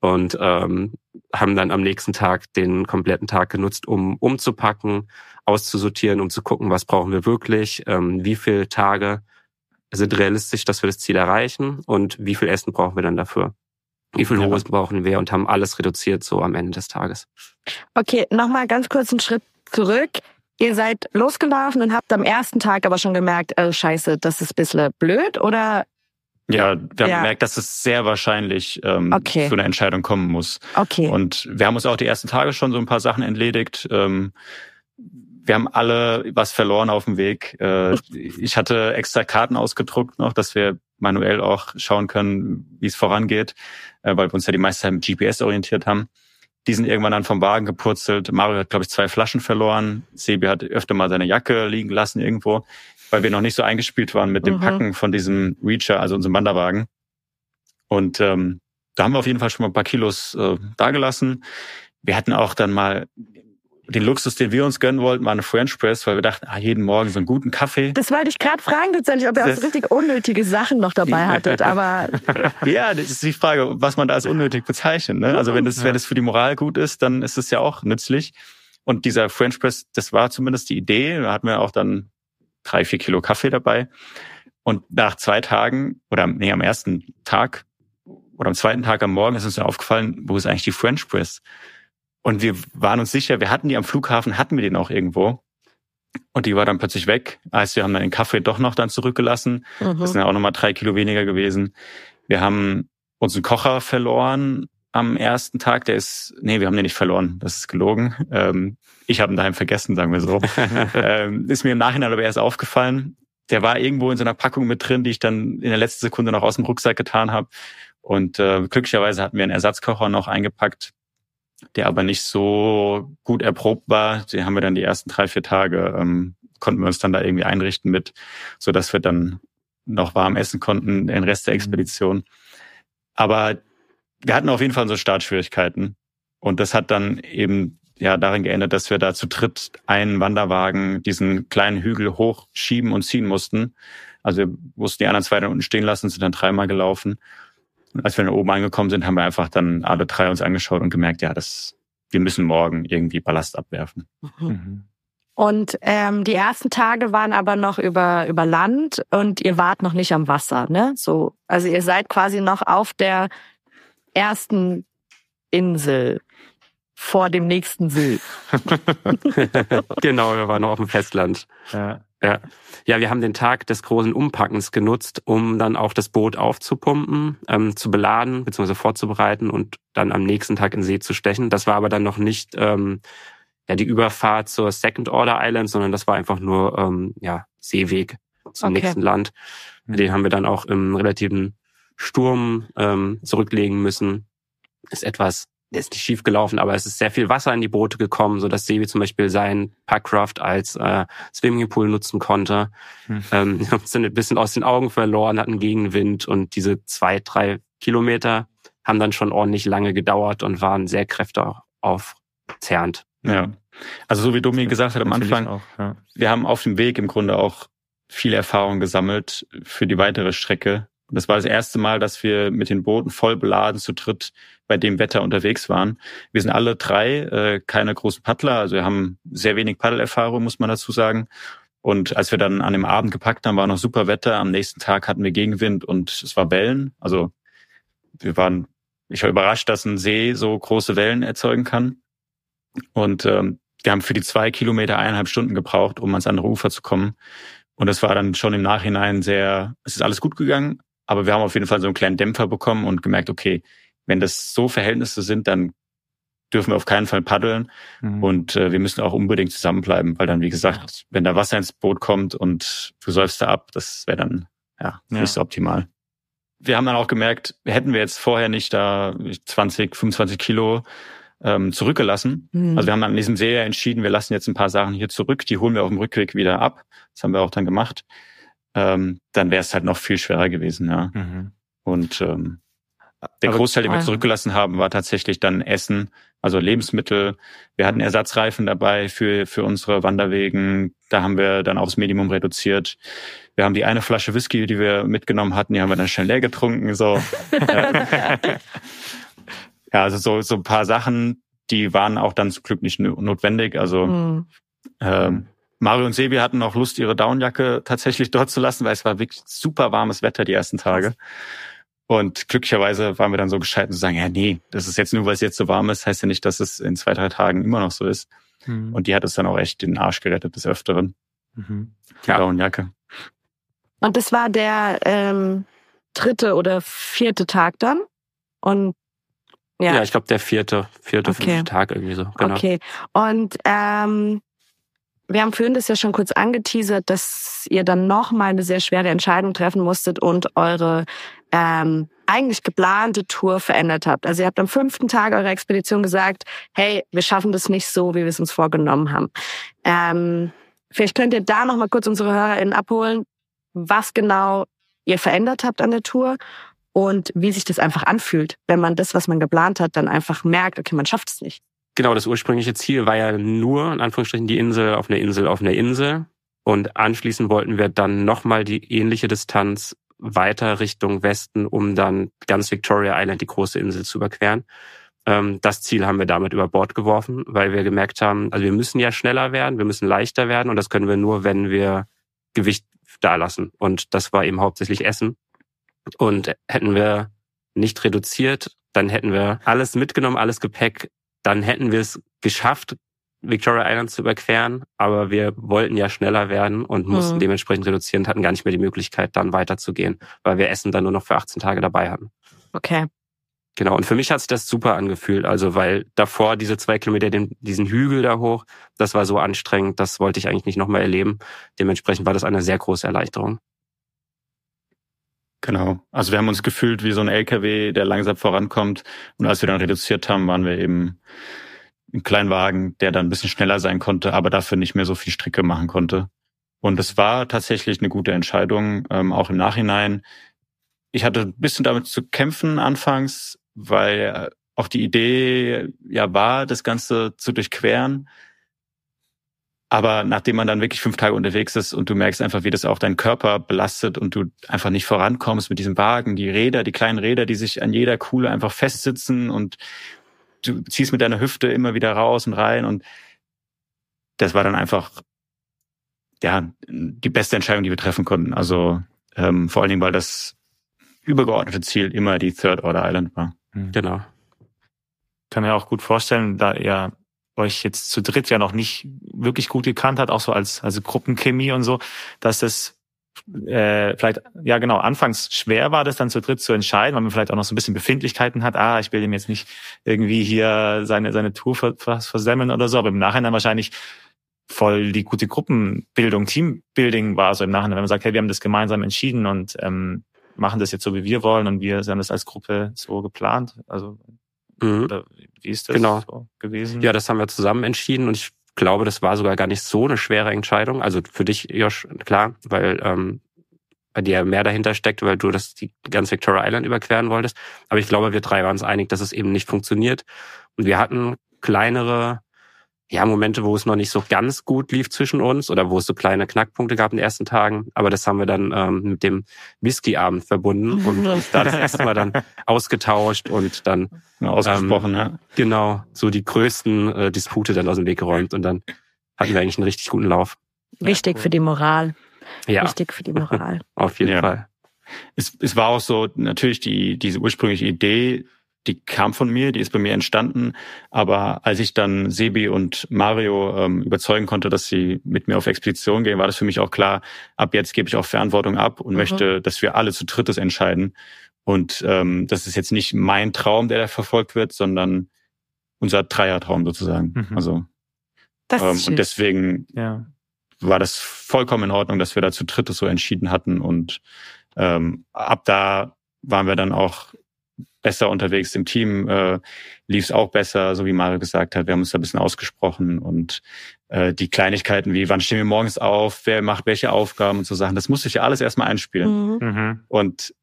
S4: und ähm, haben dann am nächsten Tag den kompletten Tag genutzt, um umzupacken, auszusortieren, um zu gucken, was brauchen wir wirklich, ähm, wie viele Tage sind realistisch, dass wir das Ziel erreichen und wie viel Essen brauchen wir dann dafür? Wie viel ja. Hosen brauchen wir und haben alles reduziert so am Ende des Tages.
S1: Okay, nochmal ganz kurz einen Schritt zurück. Ihr seid losgelaufen und habt am ersten Tag aber schon gemerkt, oh scheiße, das ist ein bisschen blöd oder
S3: ja, wir haben ja. gemerkt, dass es sehr wahrscheinlich ähm, okay. zu einer Entscheidung kommen muss.
S1: Okay.
S3: Und wir haben uns auch die ersten Tage schon so ein paar Sachen entledigt. Ähm, wir haben alle was verloren auf dem Weg. Äh, ich hatte extra Karten ausgedruckt noch, dass wir manuell auch schauen können, wie es vorangeht, äh, weil wir uns ja die meiste Zeit mit GPS orientiert haben. Die sind irgendwann dann vom Wagen gepurzelt. Mario hat, glaube ich, zwei Flaschen verloren. Sebi hat öfter mal seine Jacke liegen lassen irgendwo, weil wir noch nicht so eingespielt waren mit dem mhm. Packen von diesem Reacher, also unserem Wanderwagen. Und ähm, da haben wir auf jeden Fall schon mal ein paar Kilos äh, dagelassen. Wir hatten auch dann mal den Luxus, den wir uns gönnen wollten, war eine French Press, weil wir dachten, ah, jeden Morgen so einen guten Kaffee.
S1: Das wollte ich gerade fragen tatsächlich, ob ihr auch so richtig unnötige Sachen noch dabei hattet, aber...
S3: ja, das ist die Frage, was man da als unnötig bezeichnet. Ne? Also wenn es, wenn es für die Moral gut ist, dann ist es ja auch nützlich. Und dieser French Press, das war zumindest die Idee. Da hatten wir auch dann drei, vier Kilo Kaffee dabei. Und nach zwei Tagen, oder nee, am ersten Tag oder am zweiten Tag am Morgen ist uns dann aufgefallen, wo ist eigentlich die French Press? Und wir waren uns sicher, wir hatten die am Flughafen, hatten wir den auch irgendwo. Und die war dann plötzlich weg. Heißt, wir haben dann den Kaffee doch noch dann zurückgelassen. Mhm. Das sind ja auch nochmal drei Kilo weniger gewesen. Wir haben unseren Kocher verloren am ersten Tag. Der ist, nee, wir haben den nicht verloren. Das ist gelogen. Ähm, ich habe ihn daheim vergessen, sagen wir so. ähm, ist mir im Nachhinein aber erst aufgefallen. Der war irgendwo in so einer Packung mit drin, die ich dann in der letzten Sekunde noch aus dem Rucksack getan habe. Und äh, glücklicherweise hatten wir einen Ersatzkocher noch eingepackt, der aber nicht so gut erprobt war. Den haben wir dann die ersten drei, vier Tage, ähm, konnten wir uns dann da irgendwie einrichten mit, so dass wir dann noch warm essen konnten, den Rest der mhm. Expedition. Aber wir hatten auf jeden Fall so Startschwierigkeiten. Und das hat dann eben ja darin geändert, dass wir da zu dritt einen Wanderwagen diesen kleinen Hügel hochschieben und ziehen mussten. Also wir mussten die anderen zwei dann unten stehen lassen, sind dann dreimal gelaufen. Und als wir dann oben angekommen sind, haben wir einfach dann alle drei uns angeschaut und gemerkt, ja, das, wir müssen morgen irgendwie Ballast abwerfen.
S1: Mhm. mhm. Und ähm, die ersten Tage waren aber noch über über Land und ihr wart noch nicht am Wasser, ne? So, also ihr seid quasi noch auf der ersten Insel vor dem nächsten See.
S4: genau, wir waren noch auf dem Festland. Ja. Ja. ja, wir haben den Tag des großen Umpackens genutzt, um dann auch das Boot aufzupumpen, ähm, zu beladen bzw. vorzubereiten und dann am nächsten Tag in See zu stechen. Das war aber dann noch nicht ähm, ja die Überfahrt zur Second Order Island, sondern das war einfach nur ähm, ja Seeweg zum okay. nächsten Land. Mhm. Den haben wir dann auch im relativen Sturm ähm, zurücklegen müssen. Ist etwas ist nicht schief gelaufen, aber es ist sehr viel Wasser in die Boote gekommen, so dass Sebi zum Beispiel sein Packraft als äh, Swimmingpool nutzen konnte. Hm. Ähm, sind ein bisschen aus den Augen verloren, hatten Gegenwind und diese zwei, drei Kilometer haben dann schon ordentlich lange gedauert und waren sehr kräfteaufzerrend.
S3: Ja. Also so wie Domi gesagt hat am Anfang, auch, ja. wir haben auf dem Weg im Grunde auch viel Erfahrung gesammelt für die weitere Strecke. Und das war das erste Mal, dass wir mit den Booten voll beladen zu dritt bei dem Wetter unterwegs waren. Wir sind alle drei äh, keine großen Paddler, also wir haben sehr wenig Paddelerfahrung, muss man dazu sagen. Und als wir dann an dem Abend gepackt haben, war noch super Wetter. Am nächsten Tag hatten wir Gegenwind und es war Wellen. Also wir waren, ich war überrascht, dass ein See so große Wellen erzeugen kann. Und ähm, wir haben für die zwei Kilometer eineinhalb Stunden gebraucht, um ans andere Ufer zu kommen. Und es war dann schon im Nachhinein sehr, es ist alles gut gegangen, aber wir haben auf jeden Fall so einen kleinen Dämpfer bekommen und gemerkt, okay, wenn das so Verhältnisse sind, dann dürfen wir auf keinen Fall paddeln mhm. und äh, wir müssen auch unbedingt zusammenbleiben, weil dann, wie gesagt, wenn da Wasser ins Boot kommt und du säufst da ab, das wäre dann ja, ja nicht so optimal. Wir haben dann auch gemerkt, hätten wir jetzt vorher nicht da 20, 25 Kilo ähm, zurückgelassen. Mhm. Also wir haben dann an diesem See entschieden, wir lassen jetzt ein paar Sachen hier zurück, die holen wir auf dem Rückweg wieder ab. Das haben wir auch dann gemacht ähm, dann wäre es halt noch viel schwerer gewesen, ja. Mhm. Und ähm, der Aber, Großteil, den wir zurückgelassen haben, war tatsächlich dann Essen, also Lebensmittel. Wir hatten Ersatzreifen dabei für, für unsere Wanderwegen. Da haben wir dann aufs Minimum reduziert. Wir haben die eine Flasche Whisky, die wir mitgenommen hatten, die haben wir dann schnell leer getrunken. So. ja, also so, so ein paar Sachen, die waren auch dann zum Glück nicht notwendig. Also mhm. ähm, Mario und Sebi hatten auch Lust, ihre Downjacke tatsächlich dort zu lassen, weil es war wirklich super warmes Wetter die ersten Tage. Und glücklicherweise waren wir dann so gescheit zu sagen, ja, nee, das ist jetzt nur, weil es jetzt so warm ist, heißt ja nicht, dass es in zwei, drei Tagen immer noch so ist. Mhm. Und die hat es dann auch echt den Arsch gerettet des Öfteren. Mhm. Die ja. Downjacke.
S1: Und das war der ähm, dritte oder vierte Tag dann? Und
S4: ja, ja ich glaube der vierte, vierte, okay. fünfte Tag irgendwie so.
S1: Genau. Okay. Und ähm, wir haben vorhin das ja schon kurz angeteasert, dass ihr dann nochmal eine sehr schwere Entscheidung treffen musstet und eure ähm, eigentlich geplante Tour verändert habt. Also ihr habt am fünften Tag eurer Expedition gesagt, hey, wir schaffen das nicht so, wie wir es uns vorgenommen haben. Ähm, vielleicht könnt ihr da nochmal kurz unsere HörerInnen abholen, was genau ihr verändert habt an der Tour und wie sich das einfach anfühlt, wenn man das, was man geplant hat, dann einfach merkt, okay, man schafft es nicht.
S4: Genau, das ursprüngliche Ziel war ja nur, in Anführungsstrichen, die Insel auf einer Insel auf einer Insel. Und anschließend wollten wir dann nochmal die ähnliche Distanz weiter Richtung Westen, um dann ganz Victoria Island, die große Insel, zu überqueren. Ähm, das Ziel haben wir damit über Bord geworfen, weil wir gemerkt haben, also wir müssen ja schneller werden, wir müssen leichter werden und das können wir nur, wenn wir Gewicht da lassen. Und das war eben hauptsächlich Essen. Und hätten wir nicht reduziert, dann hätten wir alles mitgenommen, alles Gepäck dann hätten wir es geschafft, Victoria Island zu überqueren, aber wir wollten ja schneller werden und mussten mhm. dementsprechend reduzieren und hatten gar nicht mehr die Möglichkeit, dann weiterzugehen, weil wir Essen dann nur noch für 18 Tage dabei hatten.
S1: Okay.
S4: Genau, und für mich hat sich das super angefühlt, also weil davor diese zwei Kilometer, den, diesen Hügel da hoch, das war so anstrengend, das wollte ich eigentlich nicht nochmal erleben. Dementsprechend war das eine sehr große Erleichterung.
S3: Genau. Also wir haben uns gefühlt wie so ein LKW, der langsam vorankommt. Und als wir dann reduziert haben, waren wir eben ein Kleinwagen, der dann ein bisschen schneller sein konnte, aber dafür nicht mehr so viel Stricke machen konnte. Und es war tatsächlich eine gute Entscheidung, ähm, auch im Nachhinein. Ich hatte ein bisschen damit zu kämpfen anfangs, weil äh, auch die Idee ja war, das Ganze zu durchqueren. Aber nachdem man dann wirklich fünf Tage unterwegs ist und du merkst einfach, wie das auch deinen Körper belastet und du einfach nicht vorankommst mit diesem Wagen, die Räder, die kleinen Räder, die sich an jeder Kuhle einfach festsitzen und du ziehst mit deiner Hüfte immer wieder raus und rein und das war dann einfach ja die beste Entscheidung, die wir treffen konnten. Also ähm, vor allen Dingen, weil das übergeordnete Ziel immer die Third Order Island war.
S4: Mhm. Genau.
S2: Kann mir auch gut vorstellen, da ihr euch jetzt zu dritt ja noch nicht wirklich gut gekannt hat, auch so als also Gruppenchemie und so, dass das äh, vielleicht, ja genau, anfangs schwer war, das dann zu dritt zu entscheiden, weil man vielleicht auch noch so ein bisschen Befindlichkeiten hat, ah, ich will ihm jetzt nicht irgendwie hier seine, seine Tour vers versemmeln oder so, aber im Nachhinein wahrscheinlich voll die gute Gruppenbildung, Teambuilding war so im Nachhinein, wenn man sagt, hey, wir haben das gemeinsam entschieden und ähm, machen das jetzt so, wie wir wollen und wir haben das als Gruppe so geplant. Also mhm. oder wie ist das
S4: genau.
S2: so gewesen?
S4: Ja, das haben wir zusammen entschieden und ich glaube, das war sogar gar nicht so eine schwere Entscheidung. Also für dich, Josh, klar, weil ähm, bei dir mehr dahinter steckt, weil du das die ganz Victoria Island überqueren wolltest. Aber ich glaube, wir drei waren uns einig, dass es eben nicht funktioniert. Und wir hatten kleinere ja, Momente, wo es noch nicht so ganz gut lief zwischen uns oder wo es so kleine Knackpunkte gab in den ersten Tagen. Aber das haben wir dann ähm, mit dem Whisky-Abend verbunden und da das erste Mal dann ausgetauscht und dann
S3: ausgesprochen, ähm, ja.
S4: Genau, so die größten äh, Dispute dann aus dem Weg geräumt und dann hatten wir eigentlich einen richtig guten Lauf.
S1: Wichtig
S4: ja,
S1: für die Moral.
S4: Ja.
S1: Wichtig für die Moral.
S4: Auf jeden ja. Fall.
S3: Es, es war auch so natürlich die diese ursprüngliche Idee die kam von mir, die ist bei mir entstanden. Aber als ich dann Sebi und Mario ähm, überzeugen konnte, dass sie mit mir auf Expedition gehen, war das für mich auch klar, ab jetzt gebe ich auch Verantwortung ab und mhm. möchte, dass wir alle zu drittes entscheiden. Und ähm, das ist jetzt nicht mein Traum, der da verfolgt wird, sondern unser Dreiertraum sozusagen. Mhm. Also
S1: ähm,
S3: und deswegen ja. war das vollkommen in Ordnung, dass wir da zu drittes so entschieden hatten. Und ähm, ab da waren wir dann auch besser unterwegs im Team, äh, lief es auch besser, so wie Mario gesagt hat. Wir haben uns da ein bisschen ausgesprochen und äh, die Kleinigkeiten wie, wann stehen wir morgens auf, wer macht welche Aufgaben und so Sachen, das musste ich ja alles erstmal einspielen. Mhm. mhm. Und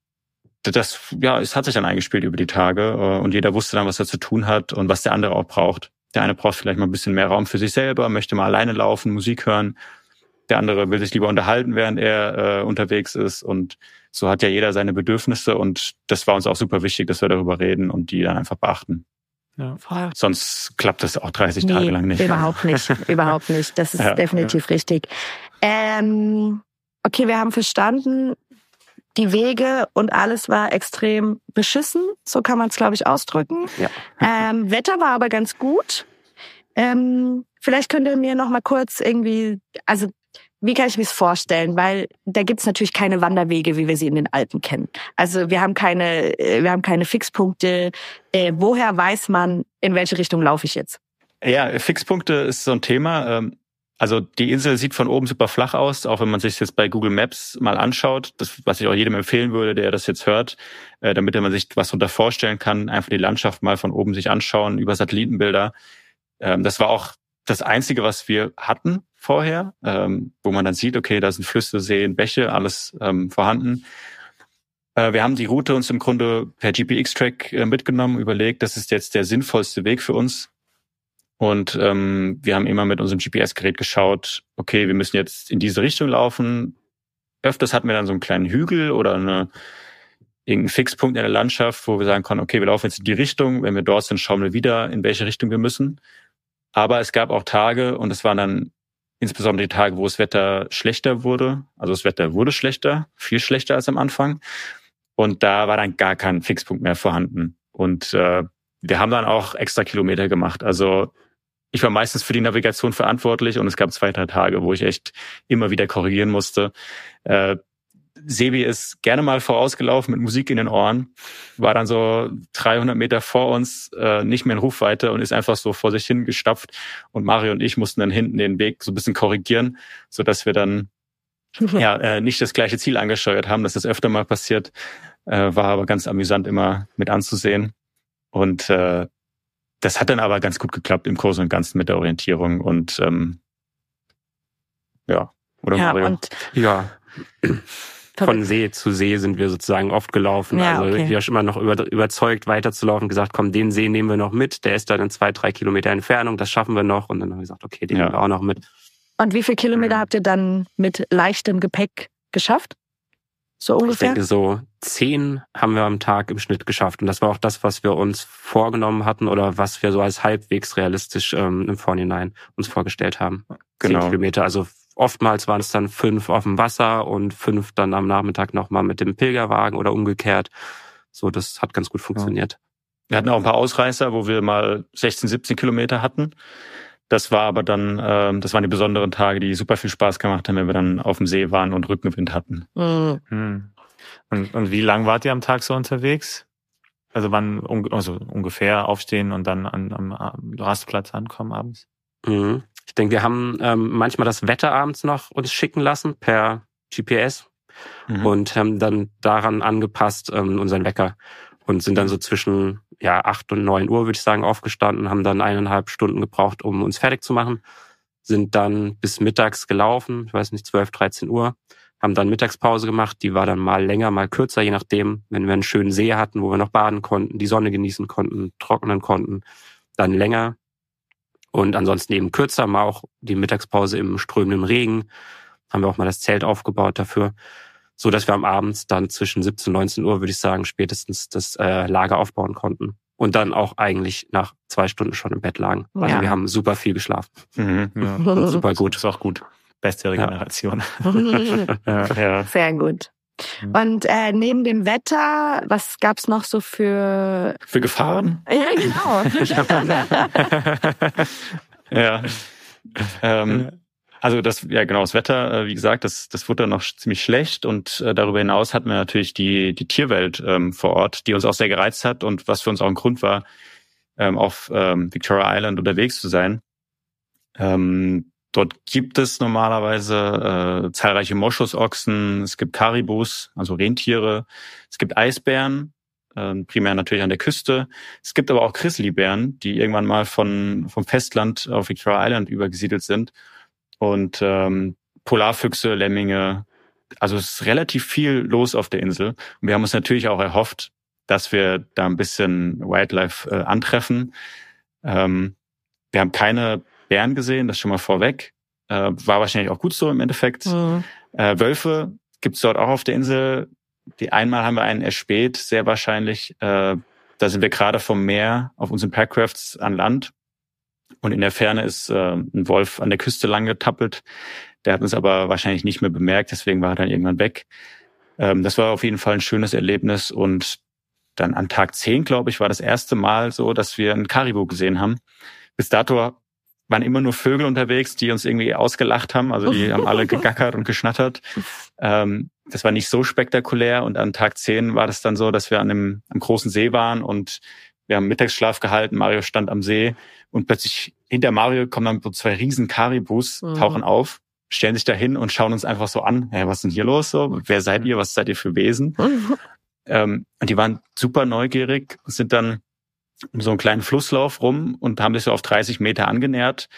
S3: das, ja, es hat sich dann eingespielt über die Tage äh, und jeder wusste dann, was er zu tun hat und was der andere auch braucht. Der eine braucht vielleicht mal ein bisschen mehr Raum für sich selber, möchte mal alleine laufen, Musik hören. Der andere will sich lieber unterhalten, während er äh, unterwegs ist und so hat ja jeder seine Bedürfnisse und das war uns auch super wichtig, dass wir darüber reden und die dann einfach beachten. Ja. Sonst klappt das auch 30 nee, Tage lang nicht.
S1: Überhaupt nicht, überhaupt nicht. Das ist ja, definitiv ja. richtig. Ähm, okay, wir haben verstanden, die Wege und alles war extrem beschissen. So kann man es, glaube ich, ausdrücken.
S4: Ja.
S1: Ähm, Wetter war aber ganz gut. Ähm, vielleicht könnt ihr mir noch mal kurz irgendwie, also wie kann ich mir vorstellen? Weil da gibt's natürlich keine Wanderwege, wie wir sie in den Alpen kennen. Also wir haben keine, äh, wir haben keine Fixpunkte. Äh, woher weiß man, in welche Richtung laufe ich jetzt?
S3: Ja, Fixpunkte ist so ein Thema. Ähm, also die Insel sieht von oben super flach aus, auch wenn man sich jetzt bei Google Maps mal anschaut. Das, was ich auch jedem empfehlen würde, der das jetzt hört, äh, damit man sich was darunter vorstellen kann, einfach die Landschaft mal von oben sich anschauen über Satellitenbilder. Ähm, das war auch das Einzige, was wir hatten vorher, ähm, wo man dann sieht, okay, da sind Flüsse, Seen, Bäche, alles ähm, vorhanden. Äh, wir haben die Route uns im Grunde per GPX-Track äh, mitgenommen, überlegt, das ist jetzt der sinnvollste Weg für uns. Und ähm, wir haben immer mit unserem GPS-Gerät geschaut, okay, wir müssen jetzt in diese Richtung laufen. Öfters hatten wir dann so einen kleinen Hügel oder eine, irgendeinen Fixpunkt in der Landschaft, wo wir sagen konnten, okay, wir laufen jetzt in die Richtung. Wenn wir dort sind, schauen wir wieder, in welche Richtung wir müssen. Aber es gab auch Tage, und es waren dann insbesondere die Tage, wo das Wetter schlechter wurde. Also das Wetter wurde schlechter, viel schlechter als am Anfang. Und da war dann gar kein Fixpunkt mehr vorhanden. Und äh, wir haben dann auch extra Kilometer gemacht. Also ich war meistens für die Navigation verantwortlich und es gab zwei, drei Tage, wo ich echt immer wieder korrigieren musste. Äh, Sebi ist gerne mal vorausgelaufen mit Musik in den Ohren, war dann so 300 Meter vor uns, äh, nicht mehr in Rufweite und ist einfach so vor sich hingestapft. Und Mario und ich mussten dann hinten den Weg so ein bisschen korrigieren, so dass wir dann ja, äh, nicht das gleiche Ziel angesteuert haben. Das ist öfter mal passiert, äh, war aber ganz amüsant immer mit anzusehen. Und äh, das hat dann aber ganz gut geklappt im Kurs und Ganzen mit der Orientierung. Und ähm, ja, oder
S1: Ja,
S3: Mario?
S1: und
S4: Ja. Von See zu See sind wir sozusagen oft gelaufen.
S1: Ja,
S4: also
S1: okay.
S4: wir haben immer noch über, überzeugt weiterzulaufen, gesagt, komm, den See nehmen wir noch mit. Der ist dann in zwei, drei Kilometer Entfernung, das schaffen wir noch. Und dann haben wir gesagt, okay, den
S3: Ja.
S4: nehmen wir auch noch mit.
S1: Und wie viele Kilometer habt ihr dann mit leichtem Gepäck geschafft? So
S4: Ich
S1: ungefähr?
S4: denke, so zehn haben wir am Tag im Schnitt geschafft. Und das war auch das, was wir uns vorgenommen hatten oder was wir so als halbwegs realistisch ähm, im Vorhinein uns vorgestellt haben. Zehn
S3: Genau.
S4: Kilometer. Also oftmals waren es dann fünf auf dem Wasser und fünf dann am Nachmittag nochmal mit dem Pilgerwagen oder umgekehrt. So, das hat ganz gut funktioniert.
S3: Wir hatten auch ein paar Ausreißer, wo wir mal 16, 17 Kilometer hatten. Das war aber dann, ähm, das waren die besonderen Tage, die super viel Spaß gemacht haben, wenn wir dann auf dem See waren und Rückenwind hatten.
S1: Mhm.
S2: Hm. Und, und wie lang wart ihr am Tag so unterwegs? Also wann also ungefähr aufstehen und dann an, am Rastplatz ankommen abends?
S4: Mhm. Ich denke, wir haben ähm, manchmal das Wetter abends noch uns schicken lassen per GPS
S3: Mhm.
S4: und haben dann daran angepasst ähm, unseren Wecker und sind dann so zwischen ja acht und neun Uhr würde ich sagen aufgestanden, haben dann eineinhalb Stunden gebraucht, um uns fertig zu machen, sind dann bis mittags gelaufen, ich weiß nicht 12, 13 Uhr, haben dann Mittagspause gemacht, die war dann mal länger, mal kürzer, je nachdem, wenn wir einen schönen See hatten, wo wir noch baden konnten, die Sonne genießen konnten, trocknen konnten, dann länger und ansonsten eben kürzer, mal auch die Mittagspause im strömenden Regen, haben wir auch mal das Zelt aufgebaut dafür so dass wir am Abend dann zwischen 17 und 19 Uhr, würde ich sagen, spätestens das äh, Lager aufbauen konnten. Und dann auch eigentlich nach zwei Stunden schon im Bett lagen. Also
S1: Ja.
S4: wir haben super viel geschlafen.
S3: Mhm.
S2: Ja,
S4: Super gut.
S2: ist auch gut. Beste Regeneration.
S3: Ja, ja.
S1: Sehr gut.
S2: Mhm.
S1: Und äh, neben dem Wetter, was gab's noch so für...
S3: Für Gefahren?
S1: Ja, genau.
S3: Ja. Ähm, also das, ja genau, das Wetter, äh, wie gesagt, das, das wurde dann noch ziemlich schlecht und äh, darüber hinaus hatten wir natürlich die, die Tierwelt ähm, vor Ort, die uns auch sehr gereizt hat und was für uns auch ein Grund war, ähm, auf ähm, Victoria Island unterwegs zu sein. Ähm, dort gibt es normalerweise äh, zahlreiche Moschusochsen, es gibt Karibus, also Rentiere, es gibt Eisbären, ähm, primär natürlich an der Küste. Es gibt aber auch Grizzlybären, die irgendwann mal von, vom Festland auf Victoria Island übergesiedelt sind. Und ähm, Polarfüchse, Lemminge. Also es ist relativ viel los auf der Insel. Und wir haben uns natürlich auch erhofft, dass wir da ein bisschen Wildlife äh, antreffen. Ähm, wir haben keine Bären gesehen, das schon mal vorweg. Äh, war wahrscheinlich auch gut so im Endeffekt.
S1: Mhm.
S3: Äh, Wölfe gibt's dort auch auf der Insel. Die einmal haben wir einen erspäht, sehr wahrscheinlich. Äh, da sind wir gerade vom Meer auf unseren Packrafts an Land. Und in der Ferne ist äh, ein Wolf an der Küste lang getappelt. Der hat uns aber wahrscheinlich nicht mehr bemerkt, deswegen war er dann irgendwann weg. Ähm, das war auf jeden Fall ein schönes Erlebnis. Und dann an Tag 10, glaube ich, war das erste Mal so, dass wir einen Karibu gesehen haben. Bis dato waren immer nur Vögel unterwegs, die uns irgendwie ausgelacht haben. Also die haben alle gegackert und geschnattert. Ähm, das war nicht so spektakulär. Und an Tag 10 war das dann so, dass wir an einem, am großen See waren und wir haben Mittagsschlaf gehalten. Mario stand am See und plötzlich hinter Mario kommen dann so zwei riesen Karibus,
S1: Mhm.
S3: tauchen auf, stellen sich da hin und schauen uns einfach so an. Hey, was ist denn hier los? So, wer seid ihr? Was seid ihr für Wesen? Ähm, und die waren super neugierig, sind dann um so einen kleinen Flusslauf rum und haben sich so auf 30 Meter angenähert.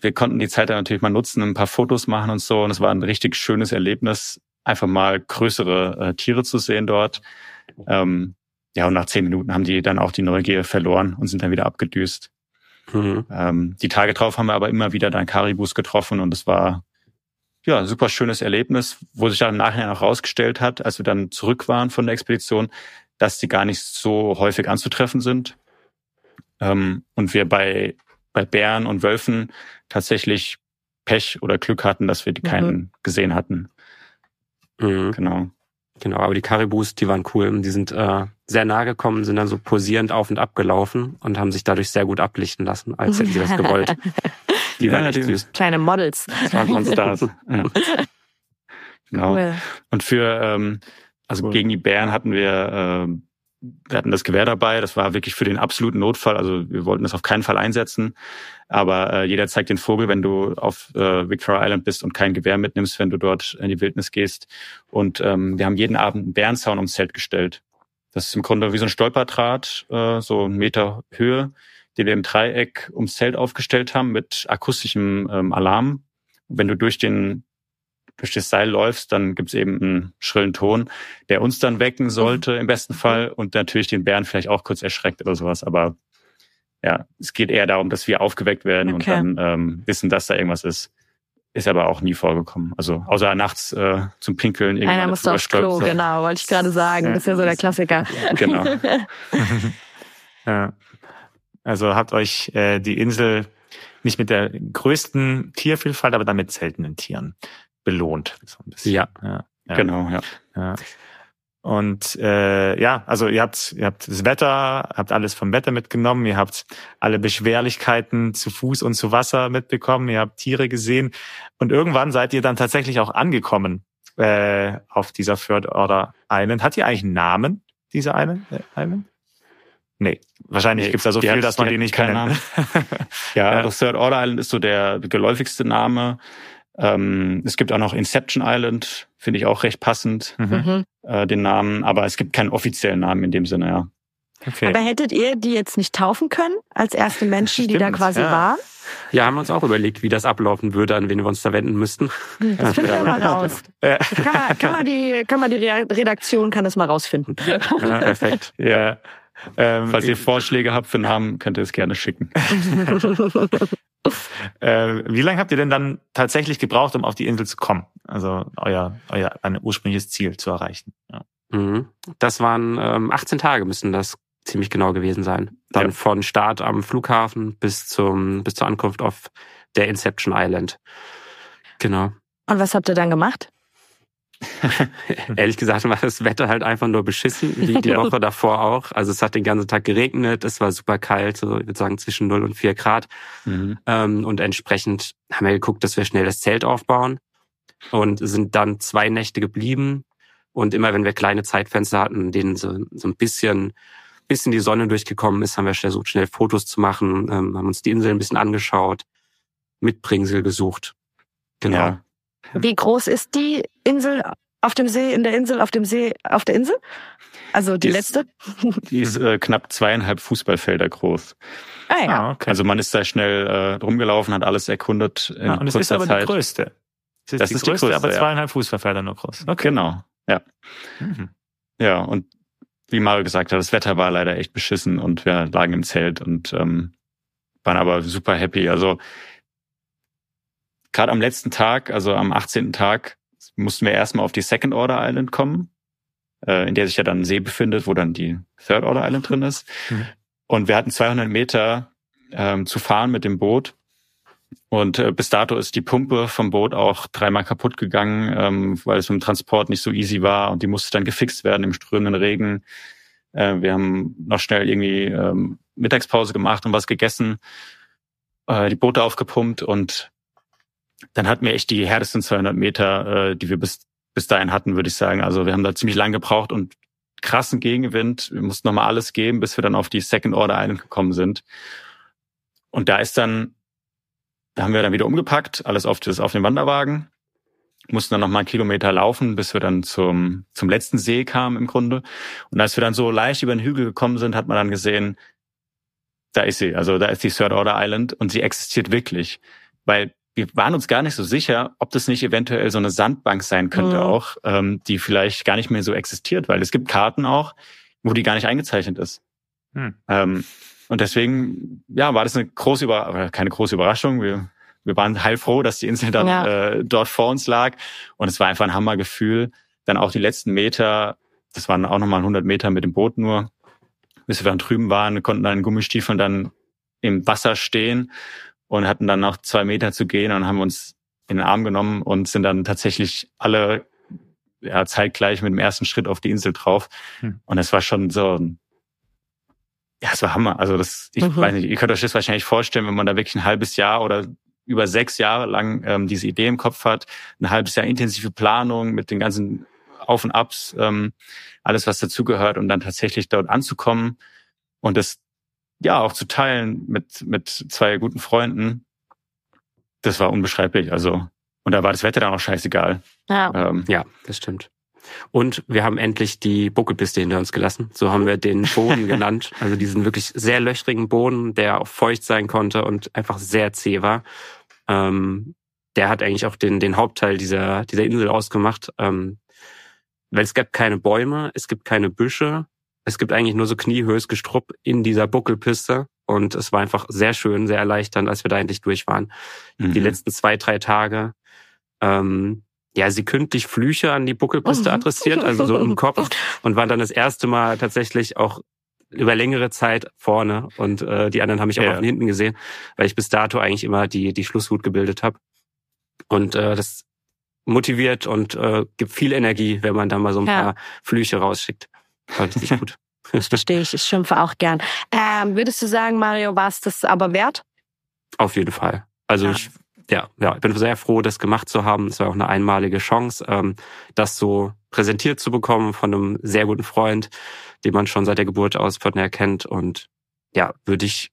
S3: Wir konnten die Zeit dann natürlich mal nutzen, ein paar Fotos machen und so. Und es war ein richtig schönes Erlebnis, einfach mal größere äh, Tiere zu sehen dort. Ähm, ja, und nach zehn Minuten haben die dann auch die Neugier verloren und sind dann wieder abgedüst.
S4: Mhm.
S3: Ähm, die Tage drauf haben wir aber immer wieder dann Karibus getroffen und es war ja ein super schönes Erlebnis, wo sich dann im Nachhinein auch rausgestellt hat, als wir dann zurück waren von der Expedition, dass die gar nicht so häufig anzutreffen sind. Ähm, und wir bei, bei Bären und Wölfen tatsächlich Pech oder Glück hatten, dass wir die
S1: Mhm.
S3: keinen gesehen hatten.
S4: Mhm.
S3: Genau.
S4: Genau, aber die Karibus, die waren cool. Die sind äh, sehr nah gekommen, sind dann so posierend auf und ab gelaufen und haben sich dadurch sehr gut ablichten lassen, als hätten sie das gewollt. Die waren
S3: Ja,
S4: echt
S3: die-
S4: süß.
S1: Kleine Models.
S3: Das waren Monsters. ja. Genau.
S1: Cool.
S3: Und für, ähm, also
S2: Cool.
S3: gegen die Bären hatten wir ähm, wir hatten das Gewehr dabei, das war wirklich für den absoluten Notfall, also wir wollten das auf keinen Fall einsetzen. Aber äh, jeder zeigt den Vogel, wenn du auf äh, Victoria Island bist und kein Gewehr mitnimmst, wenn du dort in die Wildnis gehst. Und ähm, wir haben jeden Abend einen Bärenzaun ums Zelt gestellt. Das ist im Grunde wie so ein Stolperdraht, äh, so einen Meter Höhe, den wir im Dreieck ums Zelt aufgestellt haben mit akustischem ähm, Alarm. Wenn du durch den durch das Seil läufst, dann gibt's eben einen schrillen Ton, der uns dann wecken sollte im besten Fall und natürlich den Bären vielleicht auch kurz erschreckt oder sowas. Aber ja, es geht eher darum, dass wir aufgeweckt werden okay. und dann ähm, wissen, dass da irgendwas ist. Ist aber auch nie vorgekommen. Also außer nachts äh, zum Pinkeln.
S1: Einer muss aufs Klo, so. genau, wollte ich gerade sagen. Das ist ja so der Klassiker.
S3: Genau.
S2: ja. Also habt euch äh, die Insel nicht mit der größten Tiervielfalt, aber dann mit seltenen Tieren belohnt.
S3: So ein bisschen. Ja, ja, ja. genau, ja.
S2: ja. Und äh, ja, also ihr habt, ihr habt das Wetter, habt alles vom Wetter mitgenommen, ihr habt alle Beschwerlichkeiten zu Fuß und zu Wasser mitbekommen, ihr habt Tiere gesehen und irgendwann seid ihr dann tatsächlich auch angekommen äh, auf dieser Third Order Island. Hat die eigentlich einen Namen, diese Island? Äh, Island? Nee, wahrscheinlich nee, gibt's da so viel, dass man die nicht kennt.
S3: ja, ja, das Third Order Island ist so der geläufigste Name. Ähm, es gibt auch noch Inception Island, finde ich auch recht passend, mhm. mhm. äh, den Namen. Aber es gibt keinen offiziellen Namen in dem Sinne, ja.
S1: Okay. Aber hättet ihr die jetzt nicht taufen können als erste Menschen, Stimmt, die da quasi ja. waren?
S4: Ja, haben wir uns auch überlegt, wie das ablaufen würde, an wen wir uns da wenden müssten.
S1: Hm, das finden wir mal raus. Kann man, kann, man die, kann man die Redaktion kann das mal rausfinden. Ja,
S3: perfekt. Ja. Ähm, Falls ihr Vorschläge habt für Namen, könnt ihr es gerne schicken.
S2: äh, wie lange habt ihr denn dann tatsächlich gebraucht, um auf die Insel zu kommen? Also euer, euer ein ursprüngliches Ziel zu erreichen. Ja.
S4: Mhm. Das waren ähm, 18 Tage müssen das ziemlich genau gewesen sein. Dann ja. von Start am Flughafen bis zum bis zur Ankunft auf der Inception Island. Genau.
S1: Und was habt ihr dann gemacht?
S4: Ehrlich gesagt war das Wetter halt einfach nur beschissen, wie die Woche davor auch. Also es hat den ganzen Tag geregnet, es war super kalt, so ich würde sagen zwischen 0 und 4 Grad. Mhm. Ähm, und entsprechend haben wir geguckt, dass wir schnell das Zelt aufbauen und sind dann zwei Nächte geblieben. Und immer wenn wir kleine Zeitfenster hatten, denen so, so ein bisschen, bisschen die Sonne durchgekommen ist, haben wir versucht, schnell Fotos zu machen, ähm, haben uns die Insel ein bisschen angeschaut, Mitbringsel gesucht.
S1: Genau. Ja. Wie groß ist die Insel auf dem See, in der Insel, auf dem See, auf der Insel? Also die, die letzte?
S3: Ist, die ist äh, knapp zweieinhalb Fußballfelder groß.
S1: Ah, ja. Ah,
S3: okay. Also man ist da schnell äh, rumgelaufen, hat alles erkundet
S2: in ja, und es ist aber Zeit. die größte.
S3: Es ist das die ist größte, die größte,
S2: aber zweieinhalb ja. Fußballfelder nur groß.
S3: Okay. Genau, ja. Mhm. Ja, und wie Mario gesagt hat, das Wetter war leider echt beschissen und wir lagen im Zelt und ähm, waren aber super happy. Also gerade am letzten Tag, also am 18. Tag, mussten wir erstmal auf die Second Order Island kommen, äh, in der sich ja dann ein See befindet, wo dann die Third Order Island drin ist. Mhm. Und wir hatten 200 Meter ähm, zu fahren mit dem Boot. Und äh, bis dato ist die Pumpe vom Boot auch dreimal kaputt gegangen, ähm, weil es mit dem Transport nicht so easy war und die musste dann gefixt werden im strömenden Regen. Äh, wir haben noch schnell irgendwie ähm, Mittagspause gemacht und was gegessen, äh, die Boote aufgepumpt und dann hatten wir echt die härtesten 200 Meter, äh, die wir bis, bis dahin hatten, würde ich sagen. Also wir haben da ziemlich lang gebraucht und krassen Gegenwind. Wir mussten nochmal alles geben, bis wir dann auf die Second Order Island gekommen sind. Und da ist dann, da haben wir dann wieder umgepackt, alles auf, das, auf den Wanderwagen, mussten dann nochmal einen Kilometer laufen, bis wir dann zum, zum letzten See kamen im Grunde. Und als wir dann so leicht über den Hügel gekommen sind, hat man dann gesehen, da ist sie, also da ist die Third Order Island und sie existiert wirklich. Weil wir waren uns gar nicht so sicher, ob das nicht eventuell so eine Sandbank sein könnte mhm. auch, ähm, die vielleicht gar nicht mehr so existiert, weil es gibt Karten auch, wo die gar nicht eingezeichnet ist. Mhm. Ähm, und deswegen, ja, war das eine große Über keine große Überraschung. Wir, wir waren heilfroh, dass die Insel dann ja. äh, dort vor uns lag. Und es war einfach ein Hammergefühl. Dann auch die letzten Meter, das waren auch nochmal 100 Meter mit dem Boot nur, bis wir dann drüben waren, konnten dann in Gummistiefeln dann im Wasser stehen und hatten dann noch zwei Meter zu gehen und haben uns in den Arm genommen und sind dann tatsächlich alle ja, zeitgleich mit dem ersten Schritt auf die Insel drauf. Hm. Und es war schon so, ja, es war Hammer. Also das, ich mhm. weiß nicht, ihr könnt euch das wahrscheinlich vorstellen, wenn man da wirklich ein halbes Jahr oder über sechs Jahre lang ähm, diese Idee im Kopf hat, ein halbes Jahr intensive Planung mit den ganzen Auf und Abs, ähm, alles was dazugehört und dann tatsächlich dort anzukommen und das ja auch zu teilen mit mit zwei guten Freunden, das war unbeschreiblich. Also und da war das Wetter dann auch scheißegal.
S4: Ja, ähm, ja das stimmt. Und wir haben endlich die Buckelpiste hinter uns gelassen. So haben wir den Boden genannt. Also diesen wirklich sehr löchrigen Boden, der auch feucht sein konnte und einfach sehr zäh war. Ähm, der hat eigentlich auch den, den Hauptteil dieser, dieser Insel ausgemacht. Ähm, weil es gibt keine Bäume, es gibt keine Büsche, es gibt eigentlich nur so kniehöhes Gestrupp in dieser Buckelpiste. Und es war einfach sehr schön, sehr erleichternd, als wir da endlich durch waren. Mhm. Die letzten zwei, drei Tage ähm, ja, sie kündlich Flüche an die Buckelpiste mhm. adressiert, also so im Kopf und waren dann das erste Mal tatsächlich auch über längere Zeit vorne und äh, die anderen haben mich auch ja. von hinten gesehen, weil ich bis dato eigentlich immer die die Schlusshut gebildet habe. Und äh, das motiviert und äh, gibt viel Energie, wenn man da mal so ein ja. paar Flüche rausschickt. Fand ich gut.
S1: Das verstehe ich. Ich schimpfe auch gern. Ähm, würdest du sagen, Mario, war es das aber wert?
S4: Auf jeden Fall. Also ja. ich ja, ja, ich bin sehr froh, das gemacht zu haben. Es war auch eine einmalige Chance, ähm, das so präsentiert zu bekommen von einem sehr guten Freund, den man schon seit der Geburt aus von kennt. Und ja, würde ich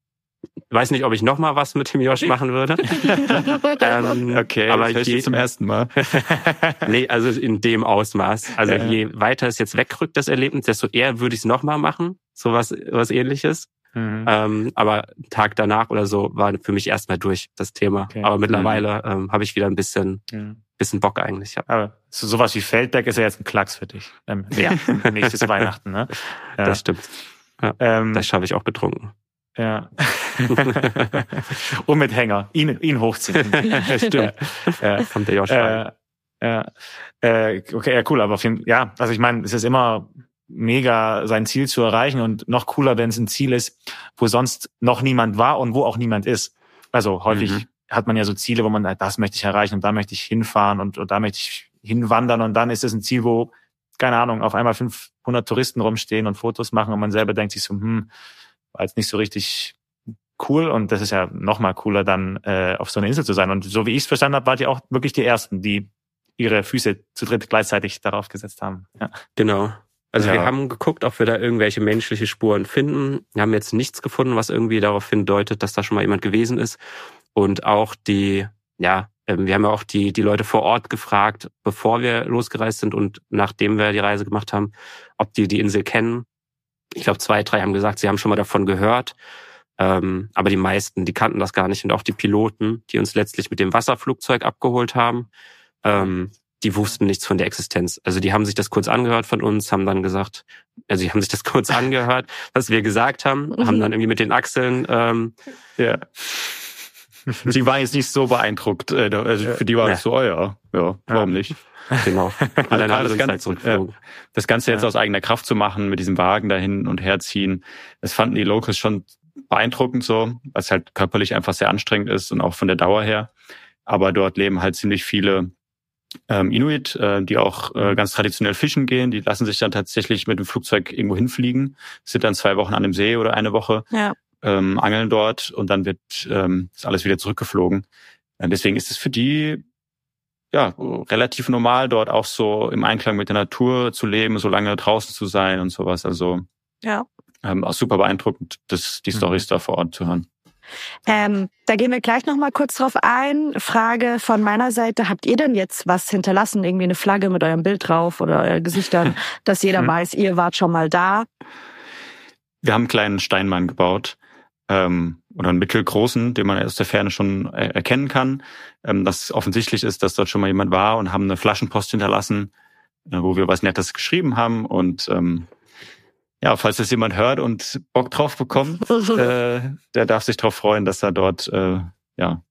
S4: weiß nicht, ob ich noch mal was mit dem Josh machen würde.
S3: ähm, okay, aber das je, zum ersten Mal.
S4: nee, also in dem Ausmaß. Also ja. je weiter es jetzt wegrückt, das Erlebnis, desto eher würde ich es noch mal machen. So was, was ähnliches. Mhm. Ähm, aber Tag danach oder so war für mich erstmal durch das Thema. Okay. Aber mittlerweile mhm. ähm, habe ich wieder ein bisschen, mhm. bisschen Bock eigentlich. Ja.
S2: Aber so, sowas wie Feldberg ist ja jetzt ein Klacks für dich. Ähm, ja. Nächstes Weihnachten, ne?
S4: Ja. Das stimmt. Ja, ähm, das schaffe ich auch betrunken.
S2: Ja. Und mit Hänger. Ihn, ihn hochziehen.
S4: stimmt. Ja. Kommt der Josh äh,
S2: ja. Äh, okay, ja, cool. Aber auf jeden, ja, also ich meine, es ist immer mega sein Ziel zu erreichen und noch cooler, wenn es ein Ziel ist, wo sonst noch niemand war und wo auch niemand ist. Also häufig mhm. hat man ja so Ziele, wo man, das möchte ich erreichen und da möchte ich hinfahren und, und da möchte ich hinwandern und dann ist es ein Ziel, wo, keine Ahnung, auf einmal 500 Touristen rumstehen und Fotos machen und man selber denkt sich so, hm, war jetzt nicht so richtig cool und das ist ja noch mal cooler, dann äh, auf so einer Insel zu sein. Und so wie ich es verstanden habe, wart ihr auch wirklich die Ersten, die ihre Füße zu dritt gleichzeitig darauf gesetzt haben. Ja.
S4: Genau. Also ja. wir haben geguckt, ob wir da irgendwelche menschliche Spuren finden. Wir haben jetzt nichts gefunden, was irgendwie darauf hindeutet, dass da schon mal jemand gewesen ist. Und auch die, ja, ähm, wir haben ja auch die, die Leute vor Ort gefragt, bevor wir losgereist sind und nachdem wir die Reise gemacht haben, ob die die Insel kennen. Ich glaube, zwei, drei haben gesagt, sie haben schon mal davon gehört. Ähm, aber die meisten, die kannten das gar nicht. Und auch die Piloten, die uns letztlich mit dem Wasserflugzeug abgeholt haben, ähm, die wussten nichts von der Existenz. Also die haben sich das kurz angehört von uns, haben dann gesagt, also die haben sich das kurz angehört, was wir gesagt haben, mhm. haben dann irgendwie mit den Achseln. Ähm,
S3: ja. Sie war jetzt nicht so beeindruckt. Äh, also für die war es ja. so, oh ja, ja, warum nicht?
S4: Genau.
S3: Und dann das, Ganze, das Ganze jetzt ja. aus eigener Kraft zu machen, mit diesem Wagen dahin und herziehen, das fanden die Locals schon beeindruckend so, weil es halt körperlich einfach sehr anstrengend ist und auch von der Dauer her. Aber dort leben halt ziemlich viele ähm, Inuit, äh, die auch äh, ganz traditionell fischen gehen. Die lassen sich dann tatsächlich mit dem Flugzeug irgendwo hinfliegen, sind dann zwei Wochen an dem See oder eine Woche, ja. Ähm, angeln dort und dann wird ähm, ist alles wieder zurückgeflogen. Äh, deswegen ist es für die ja relativ normal, dort auch so im Einklang mit der Natur zu leben, so lange draußen zu sein und sowas. Also ja. ähm, auch super beeindruckend, das, die mhm. Stories da vor Ort zu hören.
S1: Ähm, da gehen wir gleich noch mal kurz drauf ein. Frage von meiner Seite: Habt ihr denn jetzt was hinterlassen, irgendwie eine Flagge mit eurem Bild drauf oder euer Gesichtern, dass jeder hm. weiß, ihr wart schon mal da?
S3: Wir haben einen kleinen Steinmann gebaut ähm, oder einen mittelgroßen, den man aus der Ferne schon erkennen kann. Ähm, dass offensichtlich ist, dass dort schon mal jemand war und haben eine Flaschenpost hinterlassen, äh, wo wir was Nettes geschrieben haben und ähm, ja, falls das jemand hört und Bock drauf bekommt, äh, der darf sich darauf freuen, dass er dort äh, ja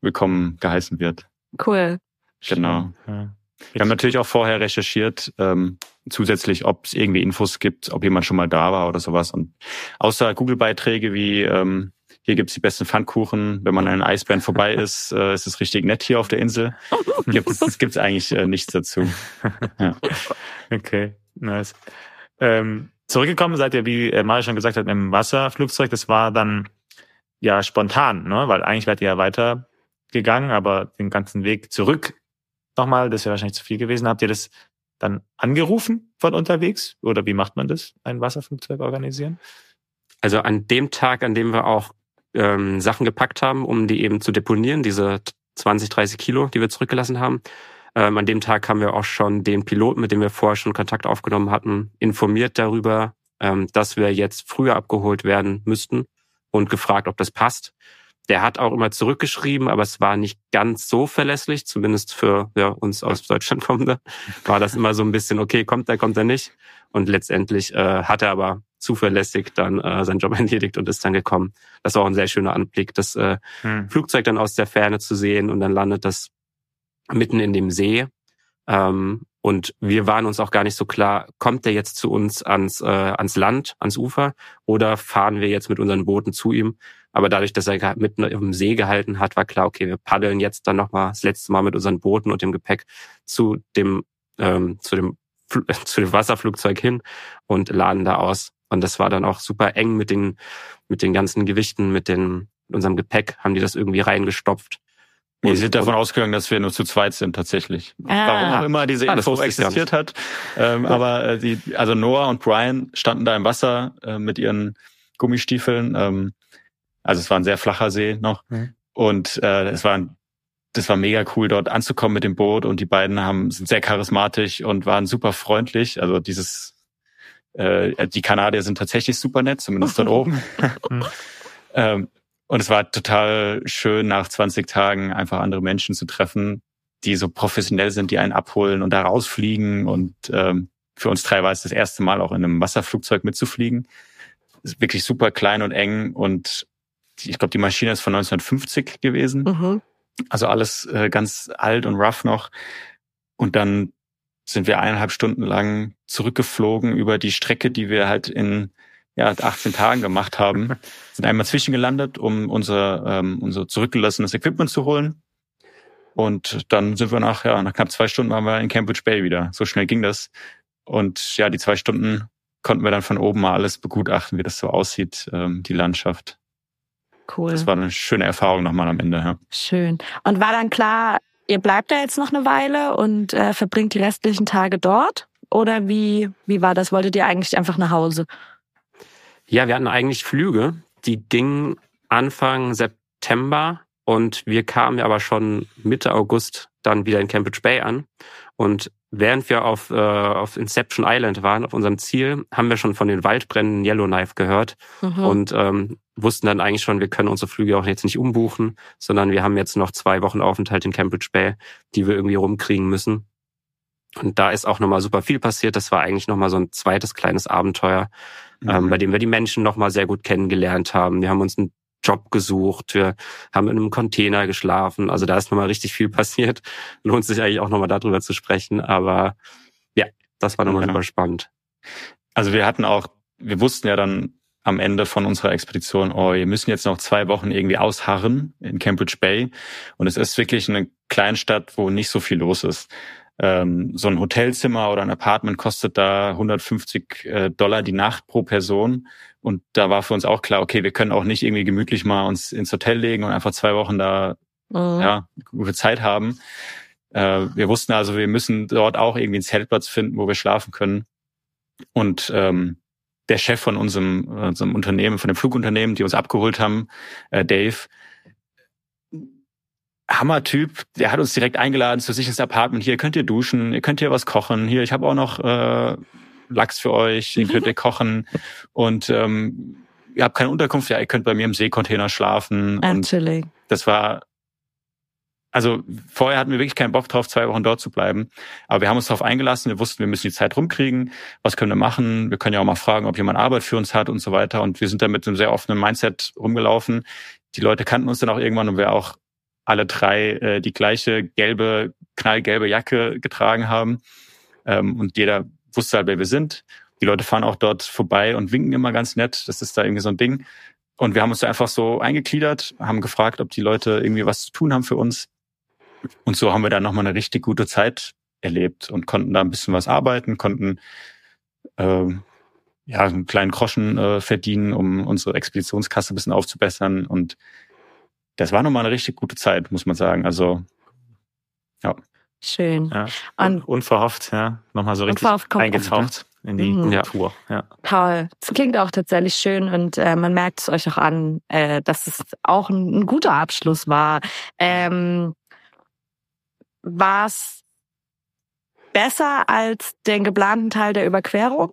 S3: willkommen geheißen wird.
S1: Cool.
S3: Genau. Ja. Wir haben natürlich auch vorher recherchiert, ähm, zusätzlich, ob es irgendwie Infos gibt, ob jemand schon mal da war oder sowas. Und außer Google-Beiträge wie ähm, hier gibt's die besten Pfannkuchen, wenn man an einem Eisbären vorbei ist, äh, ist es richtig nett hier auf der Insel. Es gibt eigentlich äh, nichts dazu.
S2: ja. Okay, nice. Ähm, Zurückgekommen seid ihr, wie äh, Mario schon gesagt hat, mit dem Wasserflugzeug. Das war dann ja spontan, ne? weil eigentlich wärt ihr ja weitergegangen, aber den ganzen Weg zurück nochmal, das wäre wahrscheinlich zu viel gewesen. Habt ihr das dann angerufen von unterwegs? Oder wie macht man das, ein Wasserflugzeug organisieren?
S4: Also an dem Tag, an dem wir auch ähm, Sachen gepackt haben, um die eben zu deponieren, diese 20, 30 Kilo, die wir zurückgelassen haben, ähm, an dem Tag haben wir auch schon den Piloten, mit dem wir vorher schon Kontakt aufgenommen hatten, informiert darüber, ähm, dass wir jetzt früher abgeholt werden müssten und gefragt, ob das passt. Der hat auch immer zurückgeschrieben, aber es war nicht ganz so verlässlich, zumindest für ja, uns aus Deutschland kommende. War das immer so ein bisschen, okay, kommt er, kommt er nicht. Und letztendlich äh, hat er aber zuverlässig dann äh, seinen Job erledigt und ist dann gekommen. Das war auch ein sehr schöner Anblick, das äh, hm. Flugzeug dann aus der Ferne zu sehen und dann landet das mitten in dem See. Ähm, und wir waren uns auch gar nicht so klar, kommt er jetzt zu uns ans, äh, ans Land, ans Ufer oder fahren wir jetzt mit unseren Booten zu ihm? Aber dadurch, dass er mitten im See gehalten hat, war klar, okay, wir paddeln jetzt dann nochmal das letzte Mal mit unseren Booten und dem Gepäck zu dem, ähm, zu dem, zu dem Wasserflugzeug hin und laden da aus. Und das war dann auch super eng mit den, mit den ganzen Gewichten, mit den, mit unserem Gepäck, haben die das irgendwie reingestopft.
S3: Wir sind davon ausgegangen, dass wir nur zu zweit sind tatsächlich. Ah. Warum auch immer diese ah, Info existiert hat. Ähm, aber äh, die, also Noah und Brian standen da im Wasser äh, mit ihren Gummistiefeln. Ähm, also es war ein sehr flacher See noch. Mhm. Und äh, es war das war mega cool, dort anzukommen mit dem Boot. Und die beiden haben sind sehr charismatisch und waren super freundlich. Also dieses äh, die Kanadier sind tatsächlich super nett, zumindest dort oben. Mhm. ähm, und es war total schön, nach 20 Tagen einfach andere Menschen zu treffen, die so professionell sind, die einen abholen und da rausfliegen. Und ähm, für uns drei war es das erste Mal auch in einem Wasserflugzeug mitzufliegen. ist wirklich super klein und eng und ich glaube, die Maschine ist von 1950 gewesen. Mhm. Also alles äh, ganz alt und rough noch. Und dann sind wir eineinhalb Stunden lang zurückgeflogen über die Strecke, die wir halt in ja, 18 Tagen gemacht haben, sind einmal zwischengelandet, um unser, ähm, unser zurückgelassenes Equipment zu holen. Und dann sind wir nach, ja, nach knapp zwei Stunden waren wir in Cambridge Bay wieder. So schnell ging das. Und ja, die zwei Stunden konnten wir dann von oben mal alles begutachten, wie das so aussieht, ähm, die Landschaft. Cool. Das war eine schöne Erfahrung nochmal am Ende. Ja.
S1: Schön. Und war dann klar, ihr bleibt da jetzt noch eine Weile und äh, verbringt die restlichen Tage dort? Oder wie, wie war das? Wolltet ihr eigentlich einfach nach Hause?
S4: Ja, wir hatten eigentlich Flüge, die gingen Anfang September und wir kamen aber schon Mitte August dann wieder in Cambridge Bay an. Und während wir auf, äh, auf Inception Island waren, auf unserem Ziel, haben wir schon von den Waldbränden Yellowknife gehört mhm. und ähm, wussten dann eigentlich schon, wir können unsere Flüge auch jetzt nicht umbuchen, sondern wir haben jetzt noch zwei Wochen Aufenthalt in Cambridge Bay, die wir irgendwie rumkriegen müssen. Und da ist auch nochmal super viel passiert. Das war eigentlich nochmal so ein zweites kleines Abenteuer, ähm, mhm. bei dem wir die Menschen nochmal sehr gut kennengelernt haben. Wir haben uns einen Job gesucht, wir haben in einem Container geschlafen. Also da ist nochmal richtig viel passiert. Lohnt sich eigentlich auch nochmal darüber zu sprechen. Aber ja, das war nochmal ja. super spannend.
S3: Also wir hatten auch, wir wussten ja dann am Ende von unserer Expedition, oh, wir müssen jetzt noch zwei Wochen irgendwie ausharren in Cambridge Bay. Und es ist wirklich eine Kleinstadt, wo nicht so viel los ist ähm, so ein Hotelzimmer oder ein Apartment kostet da 150 äh, Dollar die Nacht pro Person. Und da war für uns auch klar, okay, wir können auch nicht irgendwie gemütlich mal uns ins Hotel legen und einfach zwei Wochen da mhm. ja, gute Zeit haben. Äh, wir wussten also, wir müssen dort auch irgendwie einen Zeltplatz finden, wo wir schlafen können. Und ähm, der Chef von unserem, unserem Unternehmen, von dem Flugunternehmen, die uns abgeholt haben, äh, Dave, Hammertyp, der hat uns direkt eingeladen zu sich ins Apartment. Hier könnt ihr duschen, ihr könnt hier was kochen. Hier, ich habe auch noch äh, Lachs für euch, den könnt ihr kochen. Und ähm, ihr habt keine Unterkunft, ja, ihr könnt bei mir im Seekontainer schlafen.
S1: Natürlich.
S3: das war, also vorher hatten wir wirklich keinen Bock drauf, zwei Wochen dort zu bleiben. Aber wir haben uns darauf eingelassen, wir wussten, wir müssen die Zeit rumkriegen. Was können wir machen? Wir können ja auch mal fragen, ob jemand Arbeit für uns hat und so weiter. Und wir sind da mit einem sehr offenen Mindset rumgelaufen. Die Leute kannten uns dann auch irgendwann und wir auch alle drei äh, die gleiche gelbe, knallgelbe Jacke getragen haben. Ähm, und jeder wusste halt, wer wir sind. Die Leute fahren auch dort vorbei und winken immer ganz nett. Das ist da irgendwie so ein Ding. Und wir haben uns da einfach so eingegliedert, haben gefragt, ob die Leute irgendwie was zu tun haben für uns. Und so haben wir dann nochmal eine richtig gute Zeit erlebt und konnten da ein bisschen was arbeiten, konnten ähm, ja einen kleinen Groschen äh, verdienen, um unsere Expeditionskasse ein bisschen aufzubessern und das war nochmal eine richtig gute Zeit, muss man sagen. Also, ja.
S1: Schön.
S2: Ja. Und unverhofft, ja, nochmal so richtig eingetaucht in die mhm. Tour. Ja.
S1: Toll. Es klingt auch tatsächlich schön und äh, man merkt es euch auch an, äh, dass es auch ein, ein guter Abschluss war. Ähm, war es besser als den geplanten Teil der Überquerung?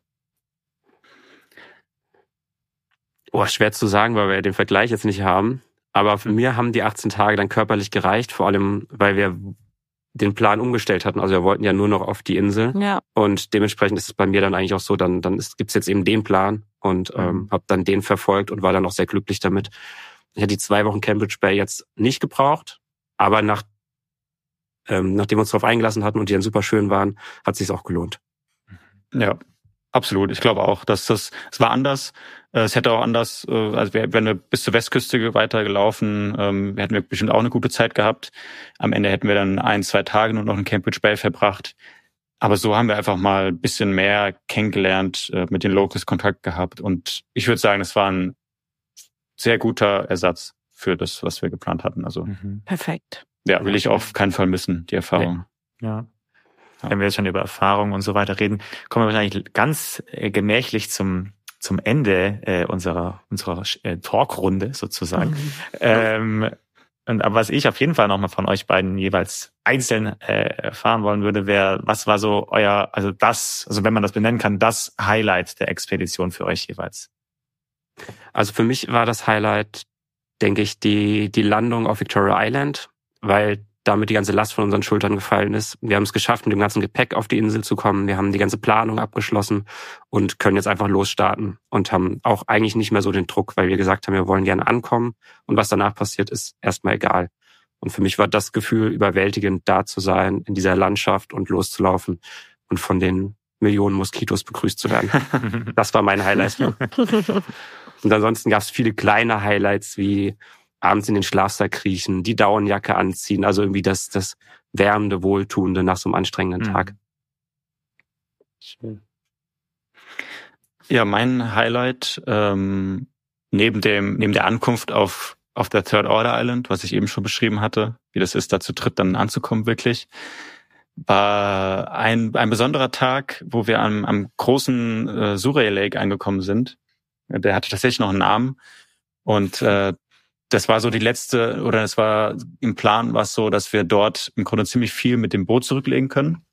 S4: Oh, schwer zu sagen, weil wir den Vergleich jetzt nicht haben. Aber für mir haben die 18 Tage dann körperlich gereicht, vor allem, weil wir den Plan umgestellt hatten. Also wir wollten ja nur noch auf die Insel.
S1: Ja.
S4: Und dementsprechend ist es bei mir dann eigentlich auch so, dann, dann gibt es jetzt eben den Plan und mhm. ähm, habe dann den verfolgt und war dann auch sehr glücklich damit. Ich hätte die zwei Wochen Cambridge Bay jetzt nicht gebraucht, aber nach, ähm, nachdem wir uns darauf eingelassen hatten und die dann super schön waren, hat es sich auch gelohnt.
S3: Ja, absolut. Ich glaube auch, dass das, es war anders. Äh, es hätte auch anders, äh, also wir, wären wir bis zur Westküste weiter gelaufen, ähm, hätten wir bestimmt auch eine gute Zeit gehabt. Am Ende hätten wir dann ein, zwei Tage nur noch in Cambridge Bay verbracht. Aber so haben wir einfach mal ein bisschen mehr kennengelernt, äh, mit den Locals Kontakt gehabt. Und ich würde sagen, es war ein sehr guter Ersatz für das, was wir geplant hatten. Also
S1: mhm. perfekt.
S3: Ja, will ich auf keinen Fall missen, die Erfahrung.
S2: Ja. Wenn wir jetzt schon über Erfahrung und so weiter reden, kommen wir wahrscheinlich ganz gemächlich zum zum Ende äh, unserer, unserer äh, Talkrunde sozusagen. Mhm. Ähm, und aber was ich auf jeden Fall nochmal von euch beiden jeweils einzeln äh, erfahren wollen würde, wäre, was war so euer, also das, also wenn man das benennen kann, das Highlight der Expedition für euch jeweils?
S4: Also für mich war das Highlight, denke ich, die, die Landung auf Victoria Island, weil damit die ganze Last von unseren Schultern gefallen ist. Wir haben es geschafft, mit dem ganzen Gepäck auf die Insel zu kommen. Wir haben die ganze Planung abgeschlossen und können jetzt einfach losstarten und haben auch eigentlich nicht mehr so den Druck, weil wir gesagt haben, wir wollen gerne ankommen und was danach passiert, ist erstmal egal. Und für mich war das Gefühl überwältigend, da zu sein, in dieser Landschaft und loszulaufen und von den Millionen Moskitos begrüßt zu werden. das war mein Highlight. und ansonsten gab es viele kleine Highlights wie abends in den Schlafsack kriechen, die Daunenjacke anziehen, also irgendwie das, das wärmende, wohltuende nach so einem anstrengenden mhm. Tag.
S3: Schön. Ja, mein Highlight ähm, neben dem neben der Ankunft auf auf der Third Order Island, was ich eben schon beschrieben hatte, wie das ist, dazu tritt, dann anzukommen wirklich, war ein ein besonderer Tag, wo wir am, am großen äh, Surrey Lake angekommen sind. Der hatte tatsächlich noch einen Namen und äh, das war so die letzte, oder es war im Plan war es so, dass wir dort im Grunde ziemlich viel mit dem Boot zurücklegen können.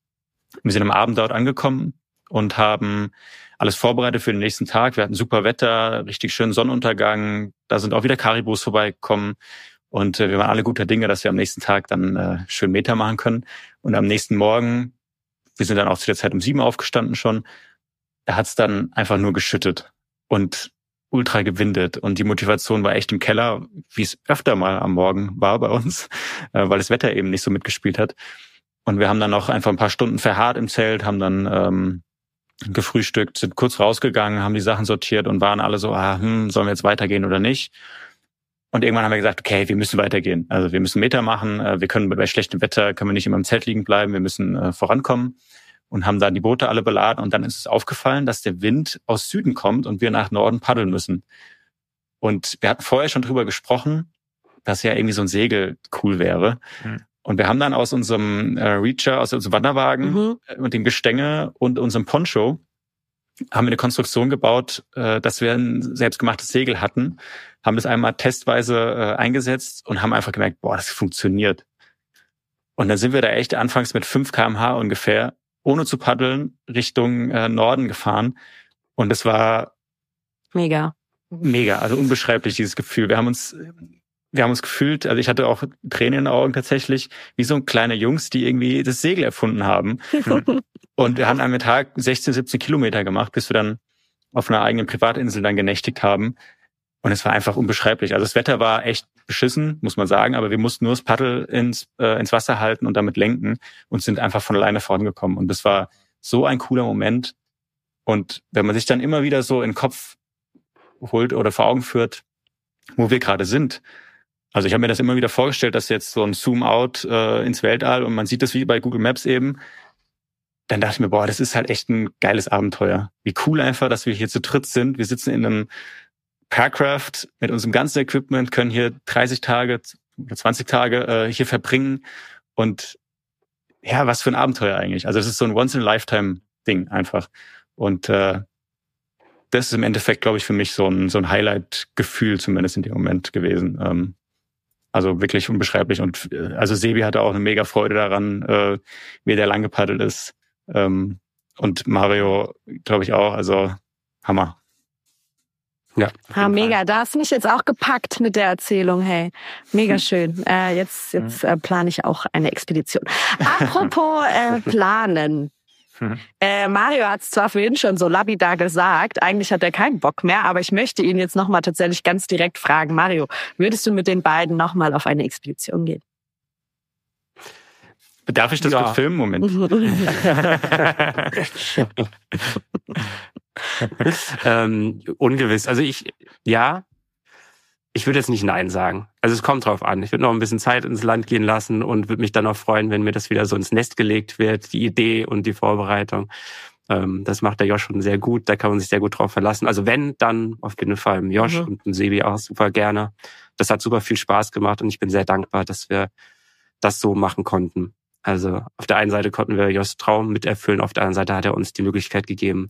S3: Wir sind am Abend dort angekommen und haben alles vorbereitet für den nächsten Tag. Wir hatten super Wetter, richtig schönen Sonnenuntergang. Da sind auch wieder Karibus vorbeigekommen. Und äh, wir waren alle guter Dinge, dass wir am nächsten Tag dann äh, schön Meter machen können. Und am nächsten Morgen, wir sind dann auch zu der Zeit um sieben aufgestanden schon, da hat es dann einfach nur geschüttet. Und ultra gewindet und die Motivation war echt im Keller, wie es öfter mal am Morgen war bei uns, äh, weil das Wetter eben nicht so mitgespielt hat. Und wir haben dann noch einfach ein paar Stunden verharrt im Zelt, haben dann ähm, gefrühstückt, sind kurz rausgegangen, haben die Sachen sortiert und waren alle so, ah, hm, sollen wir jetzt weitergehen oder nicht? Und irgendwann haben wir gesagt, okay, wir müssen weitergehen. Also wir müssen Meter machen, äh, wir können bei schlechtem Wetter, können wir nicht immer im Zelt liegen bleiben, wir müssen äh, vorankommen und haben dann die Boote alle beladen und dann ist es aufgefallen, dass der Wind aus Süden kommt und wir nach Norden paddeln müssen. Und wir hatten vorher schon drüber gesprochen, dass ja irgendwie so ein Segel cool wäre. Mhm. Und wir haben dann aus unserem äh, Reacher, aus unserem Wanderwagen mhm. und dem Gestänge und unserem Poncho haben wir eine Konstruktion gebaut, äh, dass wir ein selbstgemachtes Segel hatten, haben das einmal testweise äh, eingesetzt und haben einfach gemerkt, boah, das funktioniert. Und dann sind wir da echt anfangs mit 5 kmh ungefähr ohne zu paddeln Richtung äh, Norden gefahren. Und es war
S1: mega.
S3: Mega, also unbeschreiblich dieses Gefühl. Wir haben uns, wir haben uns gefühlt, also ich hatte auch Tränen in den Augen tatsächlich, wie so ein kleine Jungs, die irgendwie das Segel erfunden haben. und wir haben einen Tag 16, 17 Kilometer gemacht, bis wir dann auf einer eigenen Privatinsel dann genächtigt haben. Und es war einfach unbeschreiblich. Also das Wetter war echt beschissen, muss man sagen, aber wir mussten nur das Paddel ins, äh, ins Wasser halten und damit lenken und sind einfach von alleine vorangekommen. Und das war so ein cooler Moment. Und wenn man sich dann immer wieder so in den Kopf holt oder vor Augen führt, wo wir gerade sind. Also ich habe mir das immer wieder vorgestellt, dass jetzt so ein Zoom-out äh, ins Weltall und man sieht das wie bei Google Maps eben. Dann dachte ich mir, boah, das ist halt echt ein geiles Abenteuer. Wie cool einfach, dass wir hier zu dritt sind. Wir sitzen in einem Parcraft mit unserem ganzen Equipment, können hier 30 Tage oder 20 Tage äh, hier verbringen und ja, was für ein Abenteuer eigentlich. Also es ist so ein Once-in-a-Lifetime-Ding einfach. Und äh, das ist im Endeffekt, glaube ich, für mich so ein, so ein Highlight-Gefühl zumindest in dem Moment gewesen. Ähm, also wirklich unbeschreiblich. Und äh, also Sebi hatte auch eine mega Freude daran, äh, wie der lang gepaddelt ist. Ähm, und Mario, glaube ich, auch. Also Hammer.
S1: Ja. Ha, mega. Da hast du mich jetzt auch gepackt mit der Erzählung. Hey, mega hm. schön. Äh, jetzt jetzt äh, plane ich auch eine Expedition. Apropos äh, planen. Hm. Äh, Mario hat es zwar vorhin schon so labidar gesagt, eigentlich hat er keinen Bock mehr, aber ich möchte ihn jetzt nochmal tatsächlich ganz direkt fragen. Mario, würdest du mit den beiden nochmal auf eine Expedition gehen?
S3: Darf ich das ja. filmen? Moment.
S4: ähm, ungewiss. Also ich, ja, ich würde jetzt nicht Nein sagen. Also es kommt drauf an. Ich würde noch ein bisschen Zeit ins Land gehen lassen und würde mich dann auch freuen, wenn mir das wieder so ins Nest gelegt wird, die Idee und die Vorbereitung. Ähm, das macht der Josh schon sehr gut. Da kann man sich sehr gut drauf verlassen. Also wenn, dann auf jeden Fall im Josh mhm. und im Sebi auch super gerne. Das hat super viel Spaß gemacht und ich bin sehr dankbar, dass wir das so machen konnten. Also auf der einen Seite konnten wir Josh Traum miterfüllen, auf der anderen Seite hat er uns die Möglichkeit gegeben,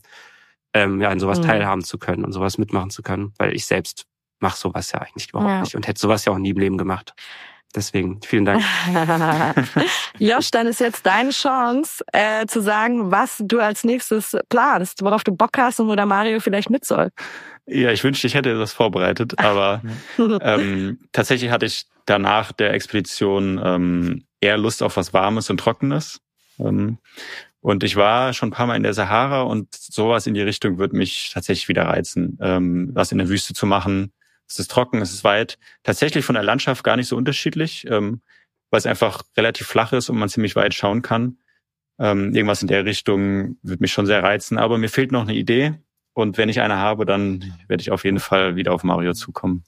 S4: ähm, ja, an sowas mhm. teilhaben zu können und sowas mitmachen zu können, weil ich selbst mache sowas ja eigentlich überhaupt ja. nicht und hätte sowas ja auch nie im Leben gemacht. Deswegen vielen Dank.
S1: Josh, dann ist jetzt deine Chance äh, zu sagen, was du als nächstes planst, worauf du Bock hast und wo der Mario vielleicht mit soll.
S3: Ja, ich wünschte, ich hätte das vorbereitet, aber ähm, tatsächlich hatte ich danach der Expedition ähm, eher Lust auf was Warmes und Trockenes. Ähm, und ich war schon ein paar Mal in der Sahara und sowas in die Richtung würde mich tatsächlich wieder reizen, ähm, was in der Wüste zu machen. Es ist trocken, es ist weit. Tatsächlich von der Landschaft gar nicht so unterschiedlich, ähm, weil es einfach relativ flach ist und man ziemlich weit schauen kann. Ähm, irgendwas in der Richtung würde mich schon sehr reizen. Aber mir fehlt noch eine Idee. Und wenn ich eine habe, dann werde ich auf jeden Fall wieder auf Mario zukommen.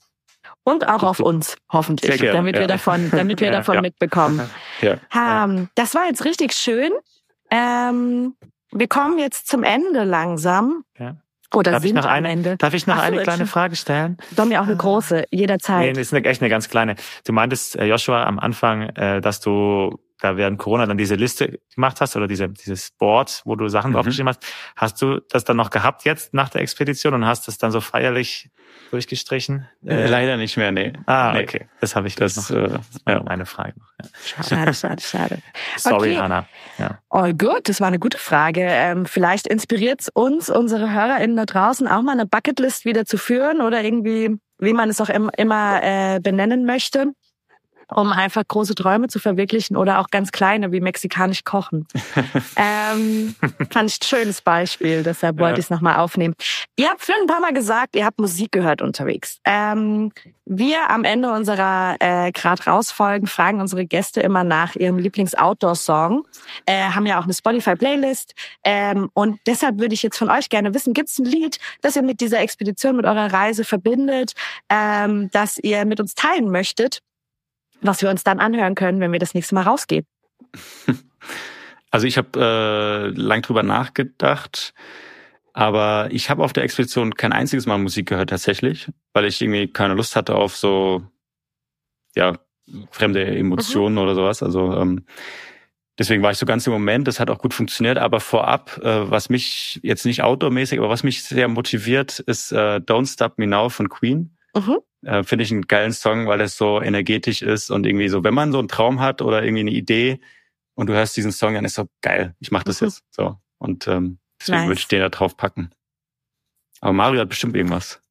S1: Und auch auf uns, hoffentlich, gerne, damit ja. wir davon, damit wir ja, davon ja. mitbekommen. Ja. Um, das war jetzt richtig schön. Ähm, wir kommen jetzt zum Ende langsam. Ja. Oder darf sind ich noch
S2: eine,
S1: Ende.
S2: Darf ich noch Ach, eine kleine Frage stellen?
S1: Doch mir auch eine große, jederzeit.
S2: Nee, das ist eine, echt eine ganz kleine. Du meintest, äh, Joshua, am Anfang, äh, dass du da während Corona dann diese Liste gemacht hast oder diese, dieses Board, wo du Sachen mhm. draufgeschrieben hast. Hast du das dann noch gehabt jetzt nach der Expedition und hast das dann so feierlich durchgestrichen?
S3: Äh, Leider nicht mehr, nee.
S2: Ah,
S3: nee.
S2: okay. Das habe ich das noch. Äh, ja. Eine Frage noch.
S1: Ja. Schade, schade, schade.
S2: Sorry, okay. Hanna. Ja.
S1: Oh gut, das war eine gute Frage. Ähm, vielleicht inspiriert uns, unsere HörerInnen da draußen, auch mal eine Bucketlist wieder zu führen oder irgendwie, wie man es auch immer äh, benennen möchte um einfach große Träume zu verwirklichen oder auch ganz kleine wie mexikanisch kochen. ähm, fand ich ein schönes Beispiel, deshalb wollte ja. ich es nochmal aufnehmen. Ihr habt schon ein paar Mal gesagt, ihr habt Musik gehört unterwegs. Ähm, wir am Ende unserer äh, Grad rausfolgen fragen unsere Gäste immer nach ihrem Lieblings-Outdoor-Song. Äh, haben ja auch eine Spotify-Playlist. Ähm, und deshalb würde ich jetzt von euch gerne wissen, gibt es ein Lied, das ihr mit dieser Expedition, mit eurer Reise verbindet, ähm, das ihr mit uns teilen möchtet? Was wir uns dann anhören können, wenn wir das nächste Mal rausgehen.
S3: Also ich habe äh, lang drüber nachgedacht, aber ich habe auf der Expedition kein einziges Mal Musik gehört tatsächlich, weil ich irgendwie keine Lust hatte auf so ja fremde Emotionen mhm. oder sowas. Also ähm, deswegen war ich so ganz im Moment. Das hat auch gut funktioniert. Aber vorab, äh, was mich jetzt nicht outdoormäßig, aber was mich sehr motiviert, ist äh, Don't Stop Me Now von Queen. Mhm. Äh, Finde ich einen geilen Song, weil es so energetisch ist und irgendwie so, wenn man so einen Traum hat oder irgendwie eine Idee und du hörst diesen Song, dann ist so geil, ich mach das mhm. jetzt. So. Und ähm, deswegen nice. würde ich den da drauf packen. Aber Mario hat bestimmt irgendwas.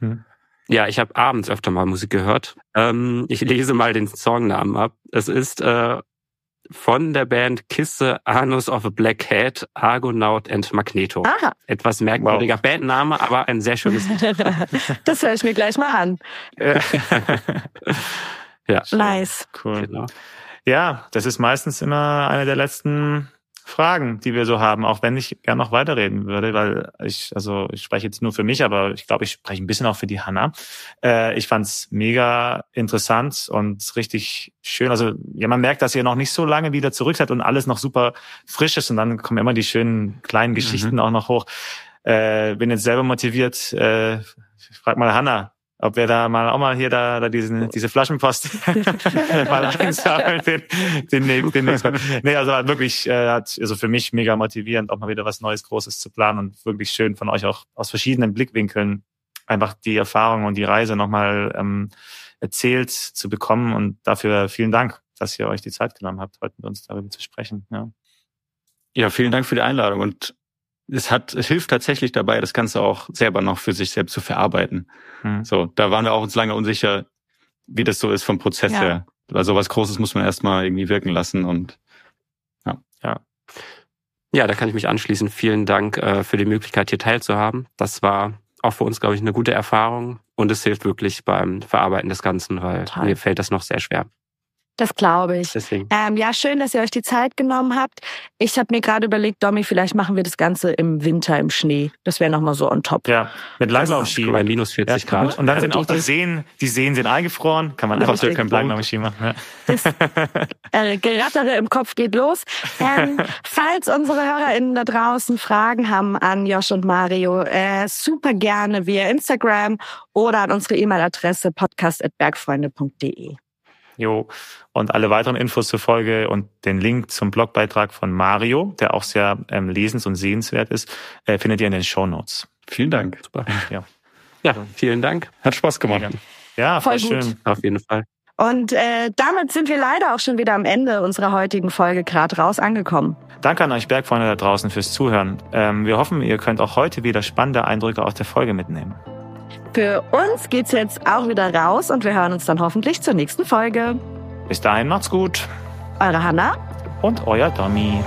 S4: Hm. Ja, ich habe abends öfter mal Musik gehört. Ähm, ich lese mal den Songnamen ab. Es ist äh, von der Band Kisse Anus of a Black Hat, Argonaut and Magneto. Aha. Etwas merkwürdiger wow. Bandname, aber ein sehr schönes
S1: das höre ich mir gleich mal an.
S2: ja.
S1: Nice.
S2: Cool. Genau. Ja, das ist meistens immer eine der letzten Fragen, die wir so haben, auch wenn ich gern noch weiterreden würde, weil ich, also ich spreche jetzt nur für mich, aber ich glaube, ich spreche ein bisschen auch für die Hanna. Äh, ich fand's mega interessant und richtig schön. Also ja, man merkt, dass ihr noch nicht so lange wieder zurück seid und alles noch super frisch ist und dann kommen immer die schönen kleinen Geschichten mhm. auch noch hoch. Äh, bin jetzt selber motiviert. Äh, ich frag mal Hanna, ob wir da mal auch mal hier da, da diesen, diese Flaschenpost mal einsammeln, den, den, den nächsten Mal. Nee, also wirklich, äh, hat, also für mich mega motivierend, auch mal wieder was Neues, Großes zu planen und wirklich schön von euch auch aus verschiedenen Blickwinkeln einfach die Erfahrung und die Reise nochmal ähm, erzählt zu bekommen und dafür vielen Dank, dass ihr euch die Zeit genommen habt, heute mit uns darüber zu sprechen. Ja,
S3: ja vielen Dank für die Einladung und es hat, es hilft tatsächlich dabei, das Ganze auch selber noch für sich selbst zu verarbeiten. Hm. So, da waren wir auch uns lange unsicher, wie das so ist vom Prozess ja. her. Weil sowas Großes muss man erstmal irgendwie wirken lassen und ja.
S4: Ja. Ja, da kann ich mich anschließen. Vielen Dank äh, für die Möglichkeit, hier teilzuhaben. Das war auch für uns, glaube ich, eine gute Erfahrung und es hilft wirklich beim Verarbeiten des Ganzen, weil Total. mir fällt das noch sehr schwer.
S1: Das glaube ich. Deswegen. Ähm, ja, schön, dass ihr euch die Zeit genommen habt. Ich habe mir gerade überlegt, Domi, vielleicht machen wir das Ganze im Winter im Schnee. Das wäre nochmal so on top.
S2: Ja, mit Langlaufski.
S4: Bei minus 40 ja, Grad.
S2: Und dann sind auch die Seen, die Seen sind eingefroren. Kann man einfach so kein Langlaufski machen. Ja. Das
S1: äh, Gerattere im Kopf geht los. Ähm, falls unsere HörerInnen da draußen Fragen haben an Josh und Mario, äh, super gerne via Instagram oder an unsere E-Mail-Adresse podcast.bergfreunde.de.
S2: Jo. Und alle weiteren Infos zur Folge und den Link zum Blogbeitrag von Mario, der auch sehr ähm, lesens- und sehenswert ist, äh, findet ihr in den Show Notes.
S3: Vielen Dank. Super.
S4: Ja. ja, vielen Dank.
S3: Hat Spaß gemacht.
S2: Ja, voll, voll schön.
S4: Auf jeden Fall.
S1: Und äh, damit sind wir leider auch schon wieder am Ende unserer heutigen Folge gerade raus angekommen.
S2: Danke an euch Bergfreunde da draußen fürs Zuhören. Ähm, wir hoffen, ihr könnt auch heute wieder spannende Eindrücke aus der Folge mitnehmen.
S1: Für uns geht's jetzt auch wieder raus und wir hören uns dann hoffentlich zur nächsten Folge.
S2: Bis dahin macht's gut.
S1: Eure Hanna
S2: und euer Tommy.